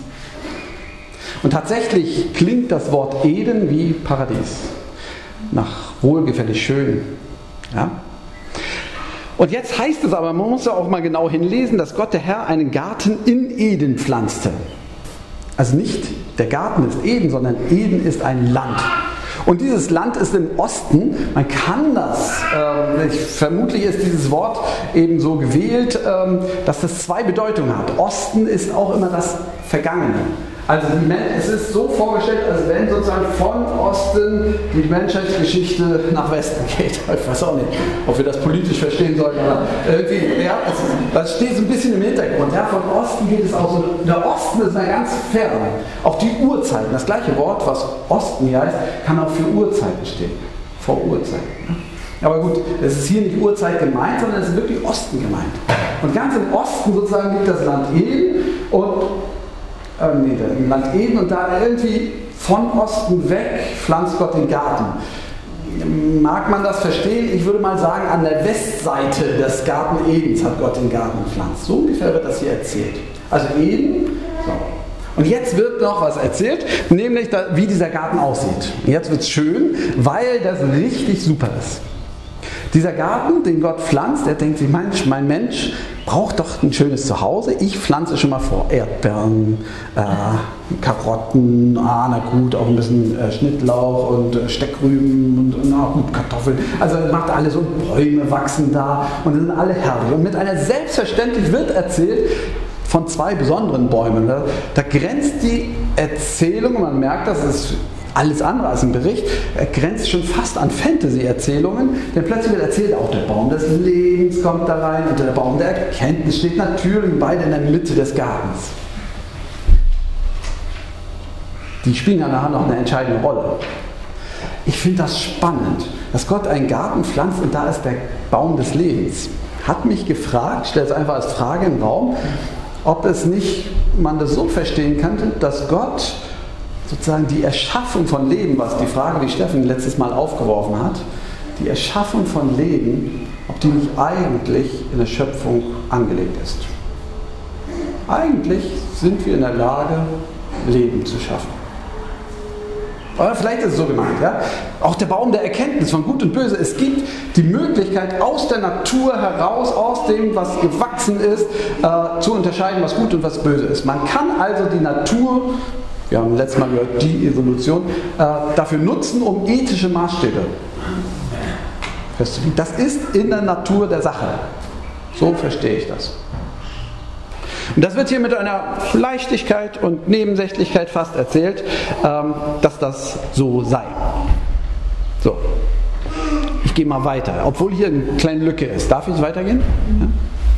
Und tatsächlich klingt das Wort Eden wie Paradies. Nach wohlgefällig schön. Ja? Und jetzt heißt es aber, man muss ja auch mal genau hinlesen, dass Gott der Herr einen Garten in Eden pflanzte. Also nicht der Garten ist Eden, sondern Eden ist ein Land. Und dieses Land ist im Osten. Man kann das, äh, ich, vermutlich ist dieses Wort eben so gewählt, äh, dass das zwei Bedeutungen hat. Osten ist auch immer das Vergangene. Also es ist so vorgestellt, als wenn sozusagen von Osten die Menschheitsgeschichte nach Westen geht. *laughs* Ich weiß auch nicht, ob wir das politisch verstehen sollten, aber irgendwie, ja, es, das steht so ein bisschen im Hintergrund. Ja, von Osten geht es auch so. Der Osten ist ja ganz fern. Auch die Uhrzeiten, das gleiche Wort, was Osten hier heißt, kann auch für Uhrzeiten stehen. Vor Uhrzeiten. Aber gut, es ist hier nicht Uhrzeit gemeint, sondern es ist wirklich Osten gemeint. Und ganz im Osten sozusagen liegt das Land Eden und äh, nee, im Land Eden und da irgendwie von Osten weg pflanzt Gott den Garten. Mag man das verstehen? Ich würde mal sagen, an der Westseite des Garten Edens hat Gott den Garten gepflanzt. So ungefähr wird das hier erzählt. Also Eden. So. Und jetzt wird noch was erzählt, nämlich wie dieser Garten aussieht. Jetzt wird es schön, weil das richtig super ist. Dieser Garten, den Gott pflanzt, der denkt sich, Mensch, mein Mensch braucht doch ein schönes Zuhause. Ich pflanze schon mal vor Erdbeeren, äh, Karotten, ah, na gut, auch ein bisschen äh, Schnittlauch und äh, Steckrüben und na gut, Kartoffeln. Also macht alle so Bäume wachsen da und sind alle herrlich. Und mit einer Selbstverständlich wird erzählt, von zwei besonderen Bäumen. Da, da grenzt die Erzählung, man merkt, das ist alles andere als ein Bericht, grenzt schon fast an Fantasy-Erzählungen, denn plötzlich wird erzählt, auch der Baum des Lebens kommt da rein und der Baum der Erkenntnis steht natürlich beide in der Mitte des Gartens. Die spielen ja nachher noch eine entscheidende Rolle. Ich finde das spannend, dass Gott einen Garten pflanzt und da ist der Baum des Lebens. Hat mich gefragt, ich stelle es einfach als Frage im Raum, ob es nicht man das so verstehen könnte, dass Gott sozusagen die Erschaffung von Leben, was die Frage, die Steffen letztes Mal aufgeworfen hat, die Erschaffung von Leben, ob die nicht eigentlich in der Schöpfung angelegt ist. Eigentlich sind wir in der Lage, Leben zu schaffen. Oder vielleicht ist es so gemeint, ja? Auch der Baum der Erkenntnis von Gut und Böse. Es gibt die Möglichkeit, aus der Natur heraus, aus dem, was gewachsen ist, äh, zu unterscheiden, was gut und was böse ist. Man kann also die Natur, wir haben letztes Mal gehört, die Evolution, äh, dafür nutzen, um ethische Maßstäbe festzulegen. Das ist in der Natur der Sache. So verstehe ich das. Und das wird hier mit einer Leichtigkeit und Nebensächlichkeit fast erzählt, ähm, dass das so sei. So, ich gehe mal weiter, obwohl hier eine kleine Lücke ist. Darf ich weitergehen? Ja?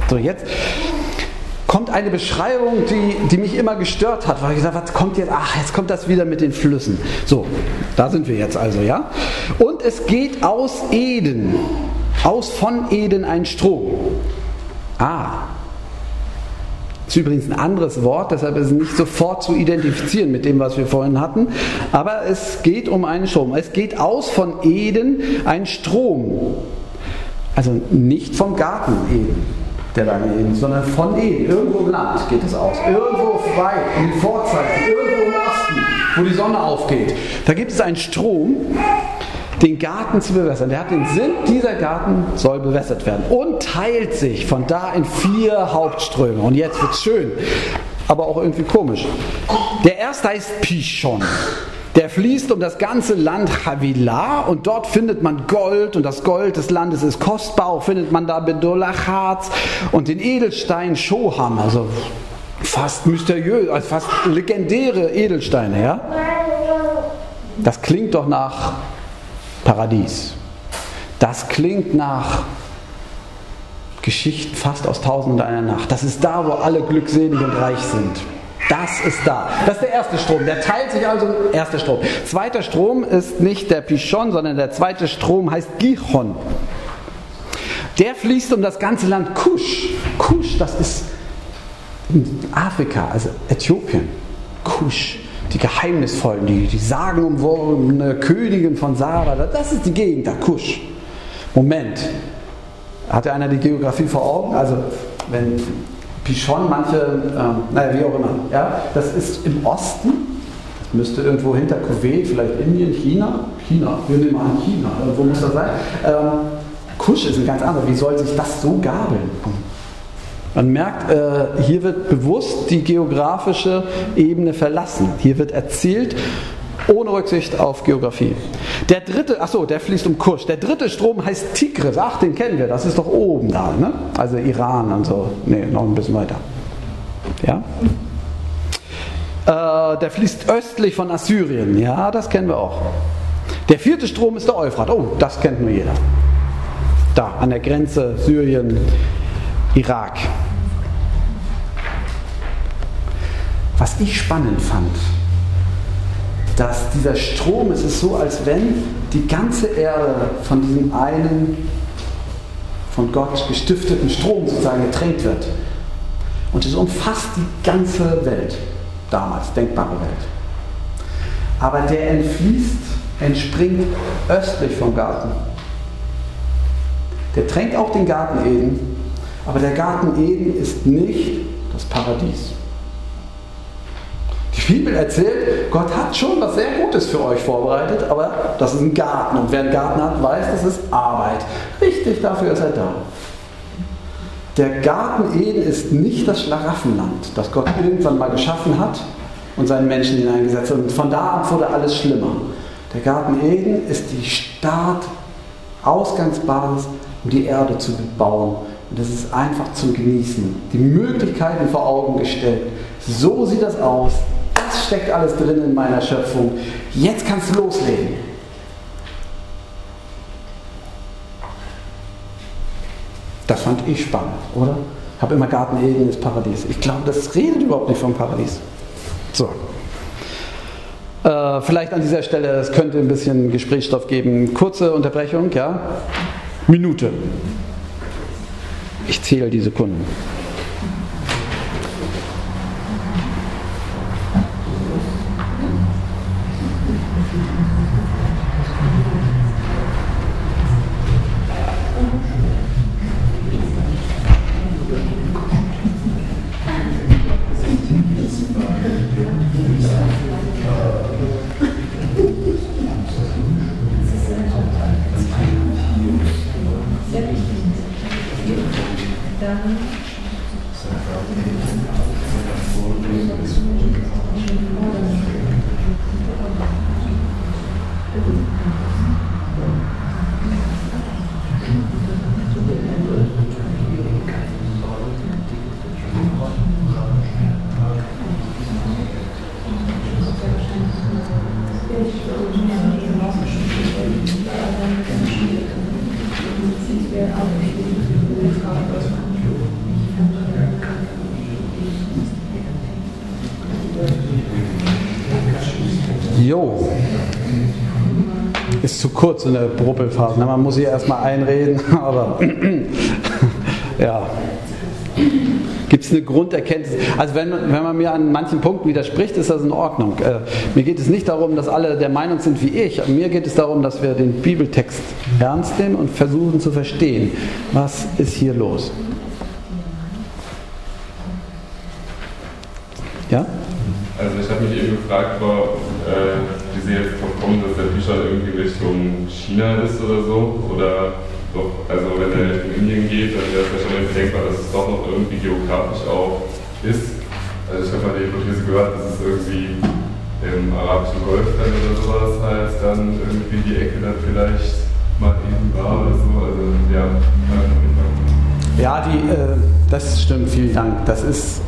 So, jetzt kommt eine Beschreibung, die, die mich immer gestört hat, weil ich gesagt habe, was kommt jetzt? Ach, jetzt kommt das wieder mit den Flüssen. So, da sind wir jetzt also, ja? Und es geht aus Eden, aus von Eden ein Strom. Ah, ist übrigens ein anderes Wort, deshalb ist es nicht sofort zu identifizieren mit dem, was wir vorhin hatten. Aber es geht um einen Strom. Es geht aus von Eden ein Strom. Also nicht vom Garten Eden, der in Eden, sondern von Eden. Irgendwo im Land geht es aus. Irgendwo weit, in Vorzeichen, irgendwo im Osten, wo die Sonne aufgeht. Da gibt es einen Strom, den Garten zu bewässern. Der hat den Sinn, dieser Garten soll bewässert werden und teilt sich von da in vier Hauptströme. Und jetzt wird es schön, aber auch irgendwie komisch. Der erste heißt Pishon. Der fließt um das ganze Land Havilah und dort findet man Gold und das Gold des Landes ist kostbar. Auch findet man da Bedolachatz und den Edelstein Shoham, also fast mysteriös, also fast legendäre Edelsteine. Ja? Das klingt doch nach Paradies. Das klingt nach Geschichten fast aus Tausend einer Nacht. Das ist da, wo alle glückselig und reich sind. Das ist da. Das ist der erste Strom. Der teilt sich also. Erster Strom. Zweiter Strom ist nicht der Pichon, sondern der zweite Strom heißt Gichon. Der fließt um das ganze Land Kusch. Kusch, das ist Afrika, also Äthiopien. Kusch die geheimnisvollen, die, die sagenumwobene Königin von Saba, das ist die Gegend da, Kusch. Moment, hatte einer die Geografie vor Augen? Also, wenn Pichon manche, ähm, naja, wie auch immer, ja, das ist im Osten, das müsste irgendwo hinter Kuwait, vielleicht Indien, China, China, wir nehmen an China, wo muss das sein? Ähm, Kusch ist ein ganz anderer, wie soll sich das so gabeln? Man merkt, äh, hier wird bewusst die geografische Ebene verlassen. Hier wird erzählt ohne Rücksicht auf Geografie. Der dritte, achso, der fließt um Kusch. Der dritte Strom heißt Tigris. Ach, den kennen wir, das ist doch oben da, ne? Also Iran und so. Ne, noch ein bisschen weiter. Ja? Äh, der fließt östlich von Assyrien. Ja, das kennen wir auch. Der vierte Strom ist der Euphrat. Oh, das kennt nur jeder. Da, an der Grenze Syrien, Irak. Was ich spannend fand, dass dieser Strom, es ist so, als wenn die ganze Erde von diesem einen von Gott gestifteten Strom sozusagen getränkt wird. Und es umfasst die ganze Welt, damals denkbare Welt. Aber der entfließt, entspringt östlich vom Garten. Der tränkt auch den Garten Eden, aber der Garten Eden ist nicht das Paradies. Bibel erzählt, Gott hat schon was sehr Gutes für euch vorbereitet, aber das ist ein Garten. Und wer einen Garten hat, weiß, das ist Arbeit. Richtig, dafür ist er da. Der Garten Eden ist nicht das Schlaraffenland, das Gott irgendwann mal geschaffen hat und seinen Menschen hineingesetzt hat. Und von da an wurde alles schlimmer. Der Garten Eden ist die Start, Ausgangsbasis, um die Erde zu bebauen. Und das ist einfach zum Genießen. Die Möglichkeiten vor Augen gestellt. So sieht das aus. Steckt alles drin in meiner Schöpfung. Jetzt kannst du loslegen. Das fand ich spannend, oder? Ich habe immer Garten Eden ist Paradies. Ich glaube, das redet überhaupt nicht vom Paradies. So. Äh, vielleicht an dieser Stelle, es könnte ein bisschen Gesprächsstoff geben. Kurze Unterbrechung, ja? Minute. Ich zähle die Sekunden. Kurz in der Bruppelphase. Man muss hier erstmal einreden, *laughs* aber *clears throat* ja. Gibt es eine Grunderkenntnis? Also wenn, wenn man mir an manchen Punkten widerspricht, ist das in Ordnung. Äh, mir geht es nicht darum, dass alle der Meinung sind wie ich. Mir geht es darum, dass wir den Bibeltext ernst nehmen und versuchen zu verstehen, was ist hier los. Ja? Also ich habe mich eben gefragt, ob äh, wie Sie jetzt drauf dass der Bücher irgendwie Richtung China ist oder so, oder doch, also wenn er Richtung Indien geht, dann wäre es irgendwie denkbar, dass es doch noch irgendwie geografisch auch ist. Also ich habe mal die Hypothese gehört, dass es irgendwie im arabischen Golf dann oder sowas halt dann irgendwie die Ecke dann vielleicht mal eben war oder so. Also ja, ja, die, äh, das stimmt, vielen Dank. Das ist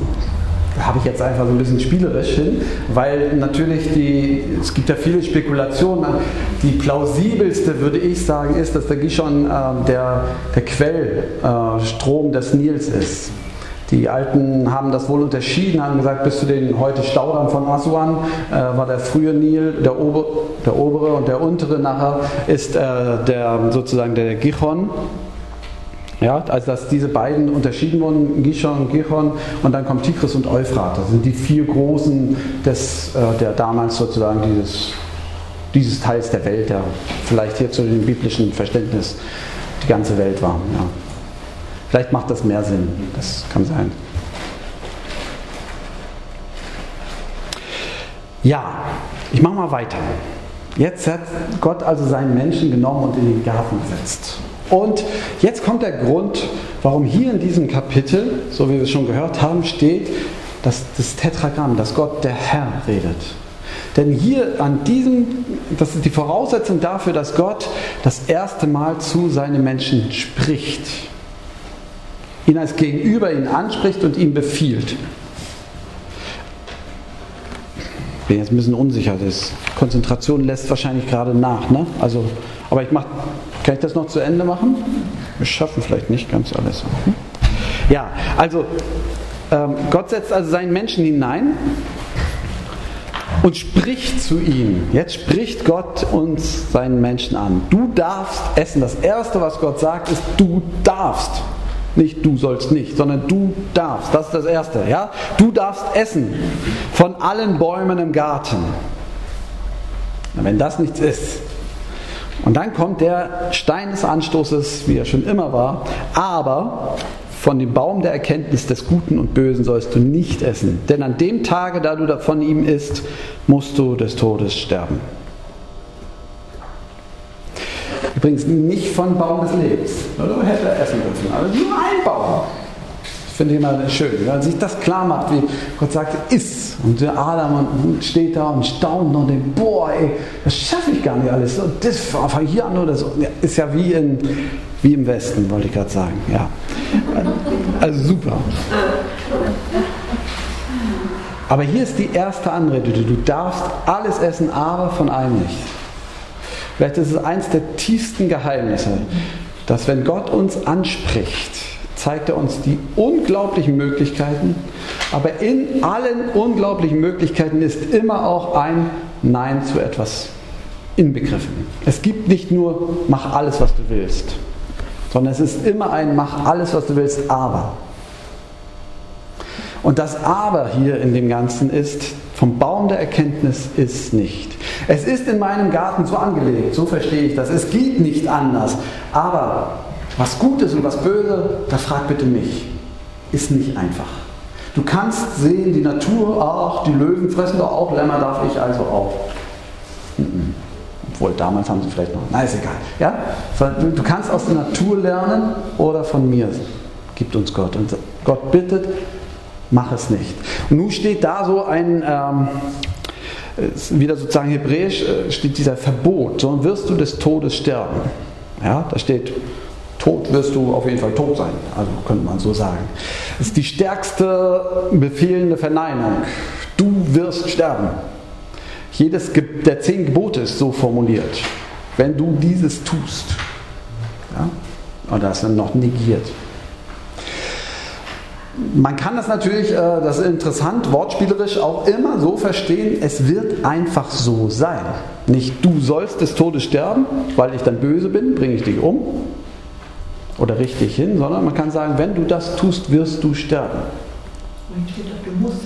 habe ich jetzt einfach so ein bisschen spielerisch hin, weil natürlich die, es gibt ja viele Spekulationen. Die plausibelste, würde ich sagen, ist, dass der Gishon äh, der, der Quellstrom äh, des Nils ist. Die Alten haben das wohl unterschieden, haben gesagt, bis zu den heute Staudamm von Aswan äh, war der frühe Nil, der, Ober, der obere und der untere nachher ist äh, der, sozusagen der Gichon. Ja, also dass diese beiden unterschieden wurden, Gishon und Gihon, und dann kommt Tigris und Euphrat. Das sind die vier großen des, äh, der damals sozusagen dieses, dieses Teils der Welt, der vielleicht hier zu dem biblischen Verständnis die ganze Welt war. Ja. Vielleicht macht das mehr Sinn, das kann sein. Ja, ich mache mal weiter. Jetzt hat Gott also seinen Menschen genommen und in den Garten gesetzt. Und jetzt kommt der Grund, warum hier in diesem Kapitel, so wie wir es schon gehört haben, steht, dass das Tetragramm, dass Gott der Herr redet. Denn hier an diesem, das ist die Voraussetzung dafür, dass Gott das erste Mal zu seinen Menschen spricht. Ihn als Gegenüber ihn anspricht und ihm befiehlt. Ich bin jetzt ein bisschen unsicher, das Konzentration lässt wahrscheinlich gerade nach. Ne? Also, aber ich mache kann ich das noch zu Ende machen? Wir schaffen vielleicht nicht ganz alles. Ja, also ähm, Gott setzt also seinen Menschen hinein und spricht zu ihnen. Jetzt spricht Gott uns seinen Menschen an. Du darfst essen. Das Erste, was Gott sagt, ist, du darfst. Nicht du sollst nicht, sondern du darfst. Das ist das Erste. Ja? Du darfst essen von allen Bäumen im Garten. wenn das nichts ist, und dann kommt der Stein des Anstoßes, wie er schon immer war, aber von dem Baum der Erkenntnis des Guten und Bösen sollst du nicht essen, denn an dem Tage, da du von ihm isst, musst du des Todes sterben. Übrigens nicht von Baum des Lebens. Oder hätte er essen dürfen, aber nur ein Baum. Ich finde immer schön, wenn man sich das klar macht, wie Gott sagt, iss. Und der Adam steht da und staunt und denkt, boah, ey, das schaffe ich gar nicht alles. Und das fange hier an oder so. Ist ja wie, in, wie im Westen, wollte ich gerade sagen. Ja. Also super. Aber hier ist die erste Anrede. Du darfst alles essen, aber von allem nicht. Vielleicht ist es eines der tiefsten Geheimnisse, dass wenn Gott uns anspricht, zeigt er uns die unglaublichen Möglichkeiten, aber in allen unglaublichen Möglichkeiten ist immer auch ein Nein zu etwas inbegriffen. Es gibt nicht nur, mach alles, was du willst, sondern es ist immer ein, mach alles, was du willst, aber. Und das Aber hier in dem Ganzen ist, vom Baum der Erkenntnis ist nicht. Es ist in meinem Garten so angelegt, so verstehe ich das. Es geht nicht anders. Aber was gut ist und was böse, da frag bitte mich. Ist nicht einfach. Du kannst sehen, die Natur, ach, die Löwen fressen doch auch Lämmer, darf ich also auch. Obwohl, damals haben sie vielleicht noch, na ist egal. Ja? Du kannst aus der Natur lernen oder von mir, gibt uns Gott. Und Gott bittet, mach es nicht. Und nun steht da so ein, ähm, wieder sozusagen hebräisch, äh, steht dieser Verbot, so wirst du des Todes sterben. Ja, da steht, tot wirst du auf jeden Fall tot sein, also könnte man so sagen. Das ist die stärkste befehlende Verneinung. Du wirst sterben. Jedes der zehn Gebote ist so formuliert. Wenn du dieses tust. Ja? Und das dann noch negiert. Man kann das natürlich, äh, das ist interessant, wortspielerisch auch immer so verstehen, es wird einfach so sein. Nicht du sollst des Todes sterben, weil ich dann böse bin, bringe ich dich um oder richte dich hin, sondern man kann sagen, wenn du das tust, wirst du sterben. steht doch, du musst.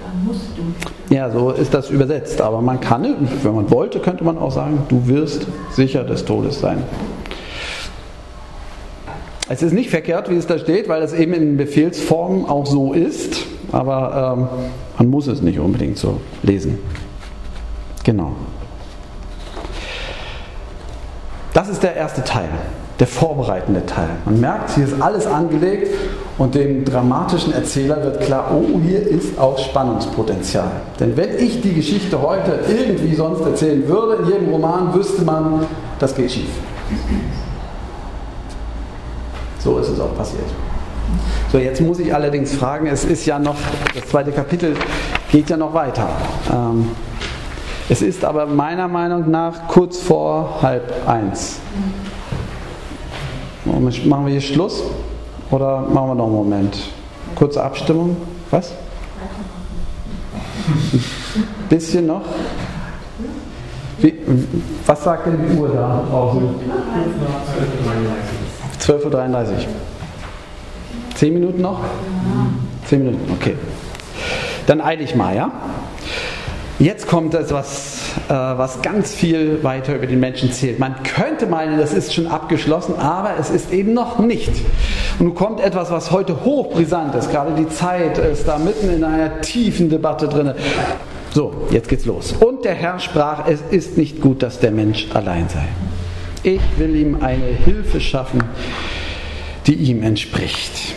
Dann musst du. Ja, so ist das übersetzt. Aber man kann, wenn man wollte, könnte man auch sagen, du wirst sicher des Todes sein. Es ist nicht verkehrt, wie es da steht, weil es eben in Befehlsform auch so ist, aber ähm, man muss es nicht unbedingt so lesen. Genau. Das ist der erste Teil, der vorbereitende Teil. Man merkt, hier ist alles angelegt und dem dramatischen Erzähler wird klar, oh, hier ist auch Spannungspotenzial. Denn wenn ich die Geschichte heute irgendwie sonst erzählen würde, in jedem Roman wüsste man, das geht schief. So ist es auch passiert. So, jetzt muss ich allerdings fragen, es ist ja noch, das zweite Kapitel geht ja noch weiter. Ähm, es ist aber meiner Meinung nach kurz vor halb eins. Machen wir hier Schluss oder machen wir noch einen Moment? Kurze Abstimmung. Was? Ein bisschen noch? Wie, was sagt denn die Uhr da draußen? 12.33 Uhr. Zehn Minuten noch? Zehn Minuten, okay. Dann eile ich mal, ja? Jetzt kommt etwas, äh, was ganz viel weiter über den Menschen zählt. Man könnte meinen, das ist schon abgeschlossen, aber es ist eben noch nicht. Und nun kommt etwas, was heute hochbrisant ist. Gerade die Zeit ist da mitten in einer tiefen Debatte drin. So, jetzt geht's los. Und der Herr sprach, es ist nicht gut, dass der Mensch allein sei. Ich will ihm eine Hilfe schaffen, die ihm entspricht.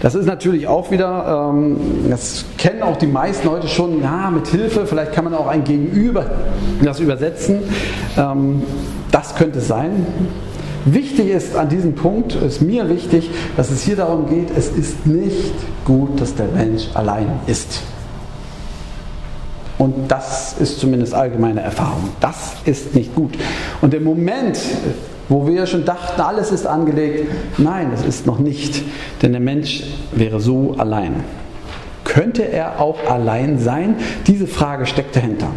Das ist natürlich auch wieder, ähm, das kennen auch die meisten heute schon, ja, mit Hilfe, vielleicht kann man auch ein Gegenüber das übersetzen. Ähm, das könnte sein. Wichtig ist an diesem Punkt, ist mir wichtig, dass es hier darum geht, es ist nicht gut, dass der Mensch allein ist. Und das ist zumindest allgemeine Erfahrung. Das ist nicht gut. Und im Moment, wo wir schon dachten, alles ist angelegt, nein, es ist noch nicht. Denn der Mensch wäre so allein. Könnte er auch allein sein? Diese Frage steckt dahinter.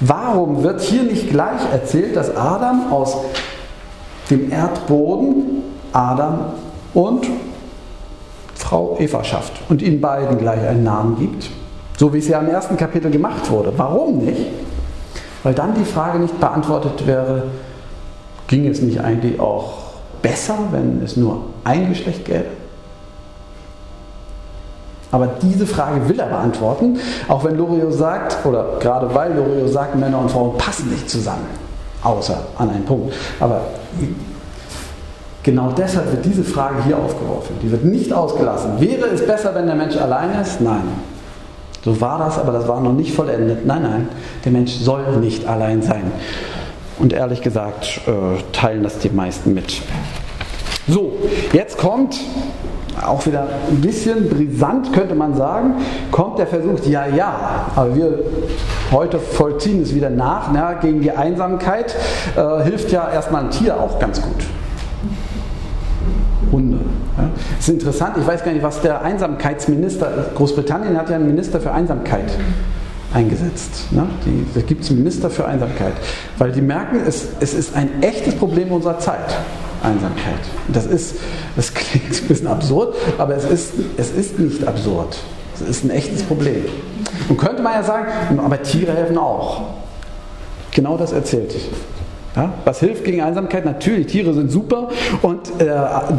Warum wird hier nicht gleich erzählt, dass Adam aus dem Erdboden Adam und Frau Eva schafft und ihnen beiden gleich einen Namen gibt? So wie es ja im ersten Kapitel gemacht wurde. Warum nicht? Weil dann die Frage nicht beantwortet wäre, ging es nicht eigentlich auch besser, wenn es nur ein Geschlecht gäbe? Aber diese Frage will er beantworten, auch wenn Loriot sagt, oder gerade weil Loriot sagt, Männer und Frauen passen nicht zusammen, außer an einen Punkt. Aber genau deshalb wird diese Frage hier aufgeworfen. Die wird nicht ausgelassen. Wäre es besser, wenn der Mensch allein ist? Nein. So war das, aber das war noch nicht vollendet. Nein, nein, der Mensch soll nicht allein sein. Und ehrlich gesagt äh, teilen das die meisten mit. So, jetzt kommt auch wieder ein bisschen brisant, könnte man sagen, kommt der Versuch, ja, ja, aber wir heute vollziehen es wieder nach, na, gegen die Einsamkeit äh, hilft ja erstmal ein Tier auch ganz gut. Hunde. Ja. Ist interessant, ich weiß gar nicht, was der Einsamkeitsminister, Großbritannien hat ja einen Minister für Einsamkeit eingesetzt. Ne? Die, da gibt es Minister für Einsamkeit, weil die merken, es, es ist ein echtes Problem unserer Zeit. Einsamkeit. Das, ist, das *laughs* klingt ein bisschen absurd, aber es ist, es ist nicht absurd. Es ist ein echtes Problem. Und könnte man ja sagen, aber Tiere helfen auch. Genau das erzählt. Ja, was hilft gegen Einsamkeit? Natürlich, Tiere sind super und äh,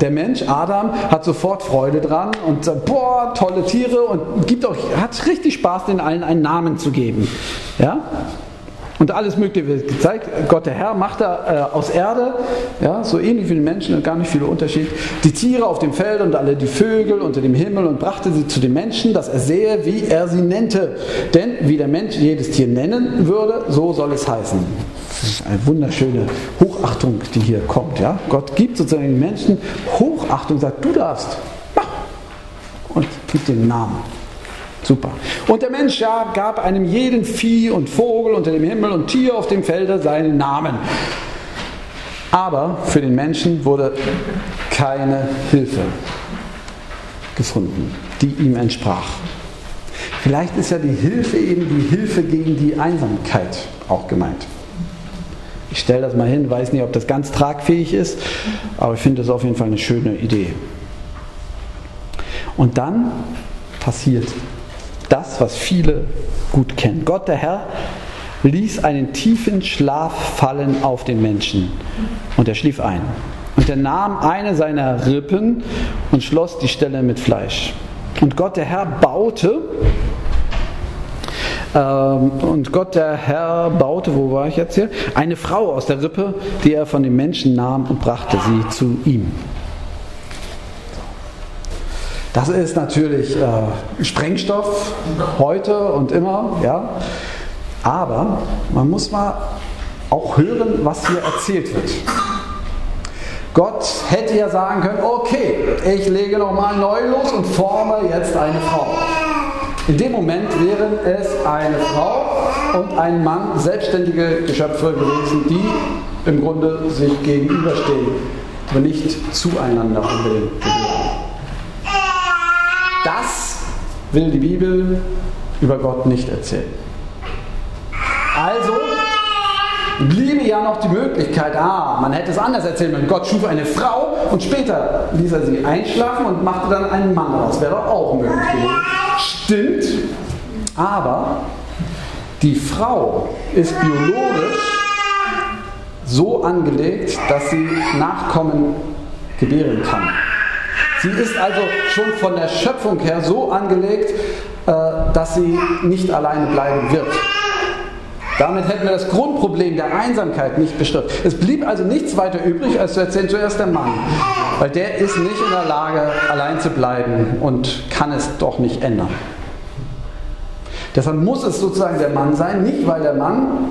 der Mensch, Adam, hat sofort Freude dran und sagt, boah, tolle Tiere und gibt auch, hat richtig Spaß, den allen einen Namen zu geben. Ja? Und alles Mögliche wird gezeigt. Gott der Herr macht da äh, aus Erde, ja, so ähnlich wie den Menschen, gar nicht viel Unterschied, die Tiere auf dem Feld und alle die Vögel unter dem Himmel und brachte sie zu den Menschen, dass er sehe, wie er sie nennte. Denn wie der Mensch jedes Tier nennen würde, so soll es heißen. Das ist eine wunderschöne Hochachtung, die hier kommt. Ja? Gott gibt sozusagen den Menschen Hochachtung, sagt, du darfst. Und gibt den Namen. Super. Und der Mensch ja, gab einem jeden Vieh und Vogel unter dem Himmel und Tier auf dem Felde seinen Namen. Aber für den Menschen wurde keine Hilfe gefunden, die ihm entsprach. Vielleicht ist ja die Hilfe eben die Hilfe gegen die Einsamkeit auch gemeint. Ich stelle das mal hin, weiß nicht, ob das ganz tragfähig ist, aber ich finde das auf jeden Fall eine schöne Idee. Und dann passiert das, was viele gut kennen. Gott, der Herr, ließ einen tiefen Schlaf fallen auf den Menschen und er schlief ein. Und er nahm eine seiner Rippen und schloss die Stelle mit Fleisch. Und Gott, der Herr, baute und Gott, der Herr, baute, wo war ich jetzt hier? Eine Frau aus der Rippe, die er von den Menschen nahm und brachte sie zu ihm. Das ist natürlich äh, Sprengstoff heute und immer, ja. Aber man muss mal auch hören, was hier erzählt wird. Gott hätte ja sagen können, okay, ich lege nochmal neu los und forme jetzt eine Frau. In dem Moment wären es eine Frau und ein Mann, selbstständige Geschöpfe gewesen, die im Grunde sich gegenüberstehen, aber nicht zueinander unbedingt gehören. Das will die Bibel über Gott nicht erzählen. Also bliebe ja noch die Möglichkeit, ah, man hätte es anders erzählen können. Gott schuf eine Frau und später ließ er sie einschlafen und machte dann einen Mann daraus. Wäre doch auch möglich gewesen. Stimmt, aber die Frau ist biologisch so angelegt, dass sie Nachkommen gebären kann. Sie ist also schon von der Schöpfung her so angelegt, äh, dass sie nicht alleine bleiben wird. Damit hätten wir das Grundproblem der Einsamkeit nicht bestimmt. Es blieb also nichts weiter übrig, als zu erzählen, zuerst der Mann. Weil der ist nicht in der Lage, allein zu bleiben und kann es doch nicht ändern. Deshalb muss es sozusagen der Mann sein, nicht weil der Mann,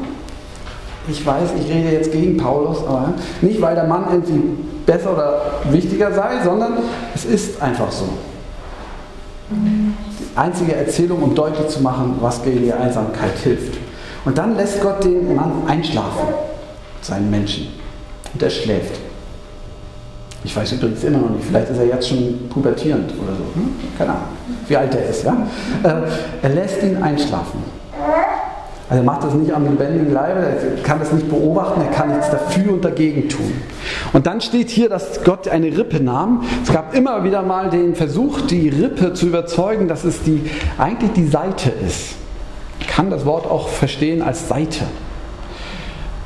ich weiß, ich rede jetzt gegen Paulus, aber nicht weil der Mann irgendwie besser oder wichtiger sei, sondern es ist einfach so. Die einzige Erzählung, um deutlich zu machen, was gegen die Einsamkeit hilft. Und dann lässt Gott den Mann einschlafen, seinen Menschen. Und er schläft. Ich weiß übrigens immer noch nicht, vielleicht ist er jetzt schon pubertierend oder so. Hm? Keine Ahnung, wie alt er ist. Ja? Äh, er lässt ihn einschlafen. Also er macht das nicht am lebendigen Leibe, er kann das nicht beobachten, er kann nichts dafür und dagegen tun. Und dann steht hier, dass Gott eine Rippe nahm. Es gab immer wieder mal den Versuch, die Rippe zu überzeugen, dass es die, eigentlich die Seite ist kann das Wort auch verstehen als Seite.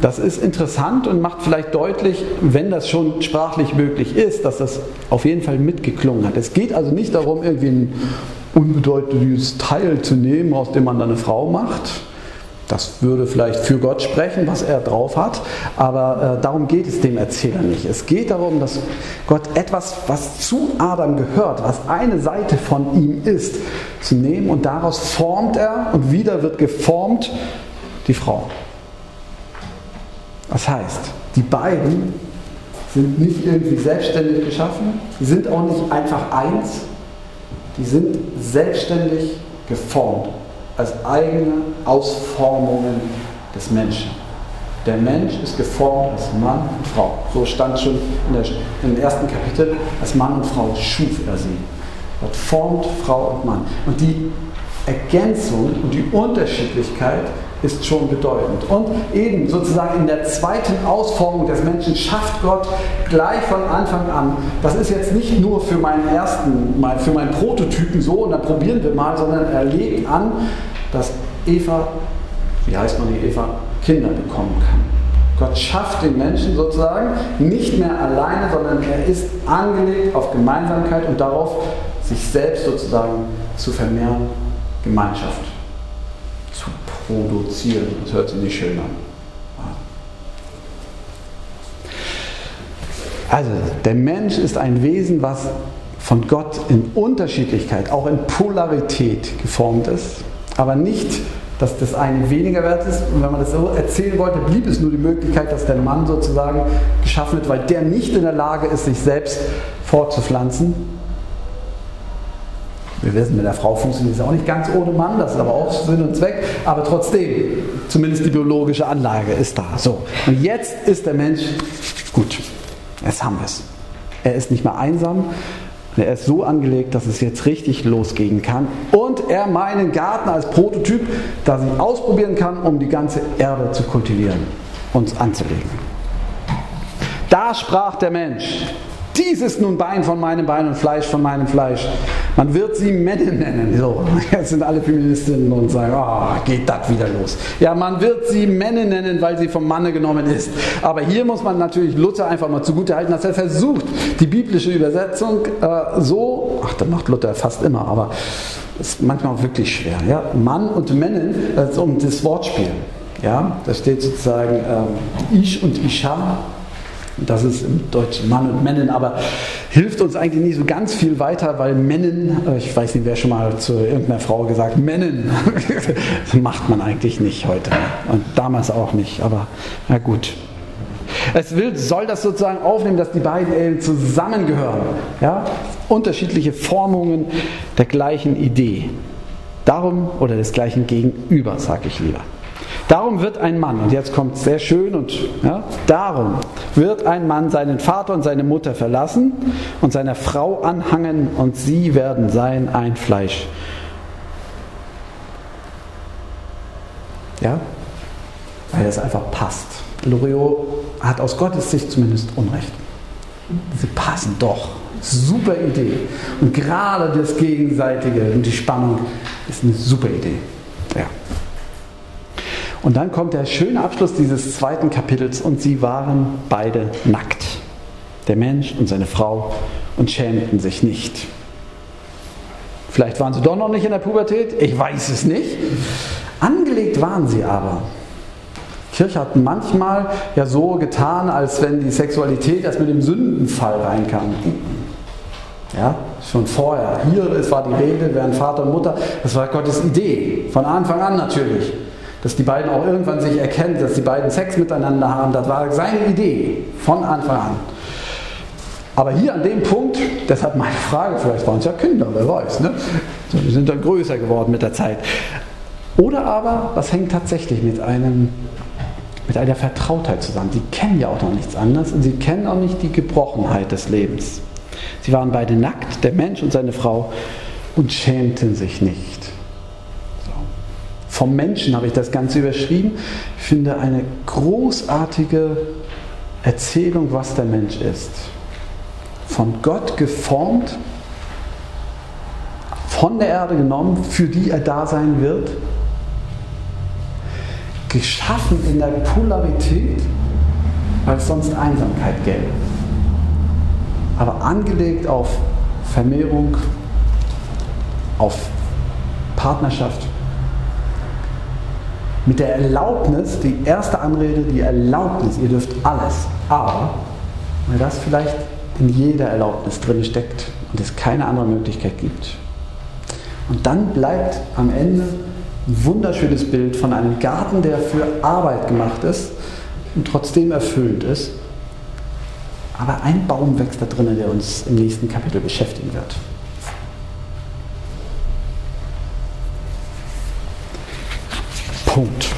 Das ist interessant und macht vielleicht deutlich, wenn das schon sprachlich möglich ist, dass das auf jeden Fall mitgeklungen hat. Es geht also nicht darum, irgendwie ein unbedeutendes Teil zu nehmen, aus dem man dann eine Frau macht. Das würde vielleicht für Gott sprechen, was er drauf hat, aber äh, darum geht es dem Erzähler nicht. Es geht darum, dass Gott etwas, was zu Adam gehört, was eine Seite von ihm ist, zu nehmen und daraus formt er und wieder wird geformt die Frau. Das heißt, die beiden sind nicht irgendwie selbstständig geschaffen, sie sind auch nicht einfach eins, die sind selbstständig geformt als eigene Ausformungen des Menschen. Der Mensch ist geformt als Mann und Frau. So stand schon in der, im ersten Kapitel, als Mann und Frau schuf er sie. Gott formt Frau und Mann. Und die Ergänzung und die Unterschiedlichkeit ist schon bedeutend. Und eben sozusagen in der zweiten Ausformung des Menschen schafft Gott gleich von Anfang an. Das ist jetzt nicht nur für meinen ersten, für meinen Prototypen so und dann probieren wir mal, sondern er legt an, dass Eva, wie heißt man die Eva, Kinder bekommen kann. Gott schafft den Menschen sozusagen nicht mehr alleine, sondern er ist angelegt auf Gemeinsamkeit und darauf, sich selbst sozusagen zu vermehren, Gemeinschaft zu produzieren. Das hört sich nicht schön an. Also, der Mensch ist ein Wesen, was von Gott in Unterschiedlichkeit, auch in Polarität geformt ist, aber nicht, dass das eine weniger wert ist. Und wenn man das so erzählen wollte, blieb es nur die Möglichkeit, dass der Mann sozusagen geschaffen wird, weil der nicht in der Lage ist, sich selbst fortzupflanzen, wir wissen, mit der Frau funktioniert es auch nicht ganz ohne Mann, das ist aber auch Sinn und Zweck, aber trotzdem, zumindest die biologische Anlage ist da. So. Und jetzt ist der Mensch gut. Jetzt haben wir es. Er ist nicht mehr einsam, er ist so angelegt, dass es jetzt richtig losgehen kann. Und er meinen Garten als Prototyp, dass ich ausprobieren kann, um die ganze Erde zu kultivieren, uns anzulegen. Da sprach der Mensch, dies ist nun Bein von meinem Bein und Fleisch von meinem Fleisch. Man wird sie Männer nennen. So, *laughs* jetzt sind alle Feministinnen und sagen, oh, geht das wieder los. Ja, man wird sie Männer nennen, weil sie vom Manne genommen ist. Aber hier muss man natürlich Luther einfach mal zugute halten, dass er versucht, die biblische Übersetzung äh, so, ach, das macht Luther fast immer, aber ist manchmal auch wirklich schwer. Ja? Mann und Männer, also um das Wortspiel. Ja, da steht sozusagen ähm, Ich und Isha das ist im Deutschen Mann und Männen, aber hilft uns eigentlich nicht so ganz viel weiter, weil Männen, äh, ich weiß nicht, wer schon mal zu irgendeiner Frau gesagt, Männen, das *laughs* macht man eigentlich nicht heute. Und damals auch nicht, aber na gut. Es will, soll das sozusagen aufnehmen, dass die beiden eben zusammengehören. Ja? Unterschiedliche Formungen der gleichen Idee. Darum oder des gleichen Gegenüber, sage ich lieber. Darum wird ein Mann, und jetzt kommt es sehr schön, und ja, darum wird ein Mann seinen Vater und seine Mutter verlassen und seiner Frau anhangen, und sie werden sein ein Fleisch. Ja? Weil es einfach passt. Loriot hat aus Gottes Sicht zumindest Unrecht. Sie passen doch. Super Idee. Und gerade das Gegenseitige und die Spannung ist eine super Idee. Ja. Und dann kommt der schöne Abschluss dieses zweiten Kapitels und sie waren beide nackt, der Mensch und seine Frau, und schämten sich nicht. Vielleicht waren sie doch noch nicht in der Pubertät, ich weiß es nicht. Angelegt waren sie aber. Die Kirche hat manchmal ja so getan, als wenn die Sexualität erst mit dem Sündenfall reinkam. Ja, schon vorher. Hier war die Rede, wären Vater und Mutter. Das war Gottes Idee. Von Anfang an natürlich dass die beiden auch irgendwann sich erkennen, dass die beiden Sex miteinander haben. Das war seine Idee von Anfang an. Aber hier an dem Punkt, deshalb meine Frage, vielleicht waren es ja Kinder, wer weiß, ne? Die sind dann größer geworden mit der Zeit. Oder aber, was hängt tatsächlich mit einem mit einer Vertrautheit zusammen. Sie kennen ja auch noch nichts anderes und sie kennen auch nicht die Gebrochenheit des Lebens. Sie waren beide nackt, der Mensch und seine Frau, und schämten sich nicht vom Menschen habe ich das Ganze überschrieben. Ich finde eine großartige Erzählung, was der Mensch ist. Von Gott geformt, von der Erde genommen, für die er da sein wird, geschaffen in der Polarität, weil sonst Einsamkeit gäbe. Aber angelegt auf Vermehrung, auf Partnerschaft. Mit der Erlaubnis, die erste Anrede, die Erlaubnis, ihr dürft alles, aber weil das vielleicht in jeder Erlaubnis drin steckt und es keine andere Möglichkeit gibt. Und dann bleibt am Ende ein wunderschönes Bild von einem Garten, der für Arbeit gemacht ist und trotzdem erfüllt ist. Aber ein Baum wächst da drinnen, der uns im nächsten Kapitel beschäftigen wird. Punkt.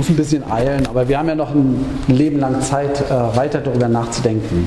Muss ein bisschen eilen, aber wir haben ja noch ein Leben lang Zeit, äh, weiter darüber nachzudenken.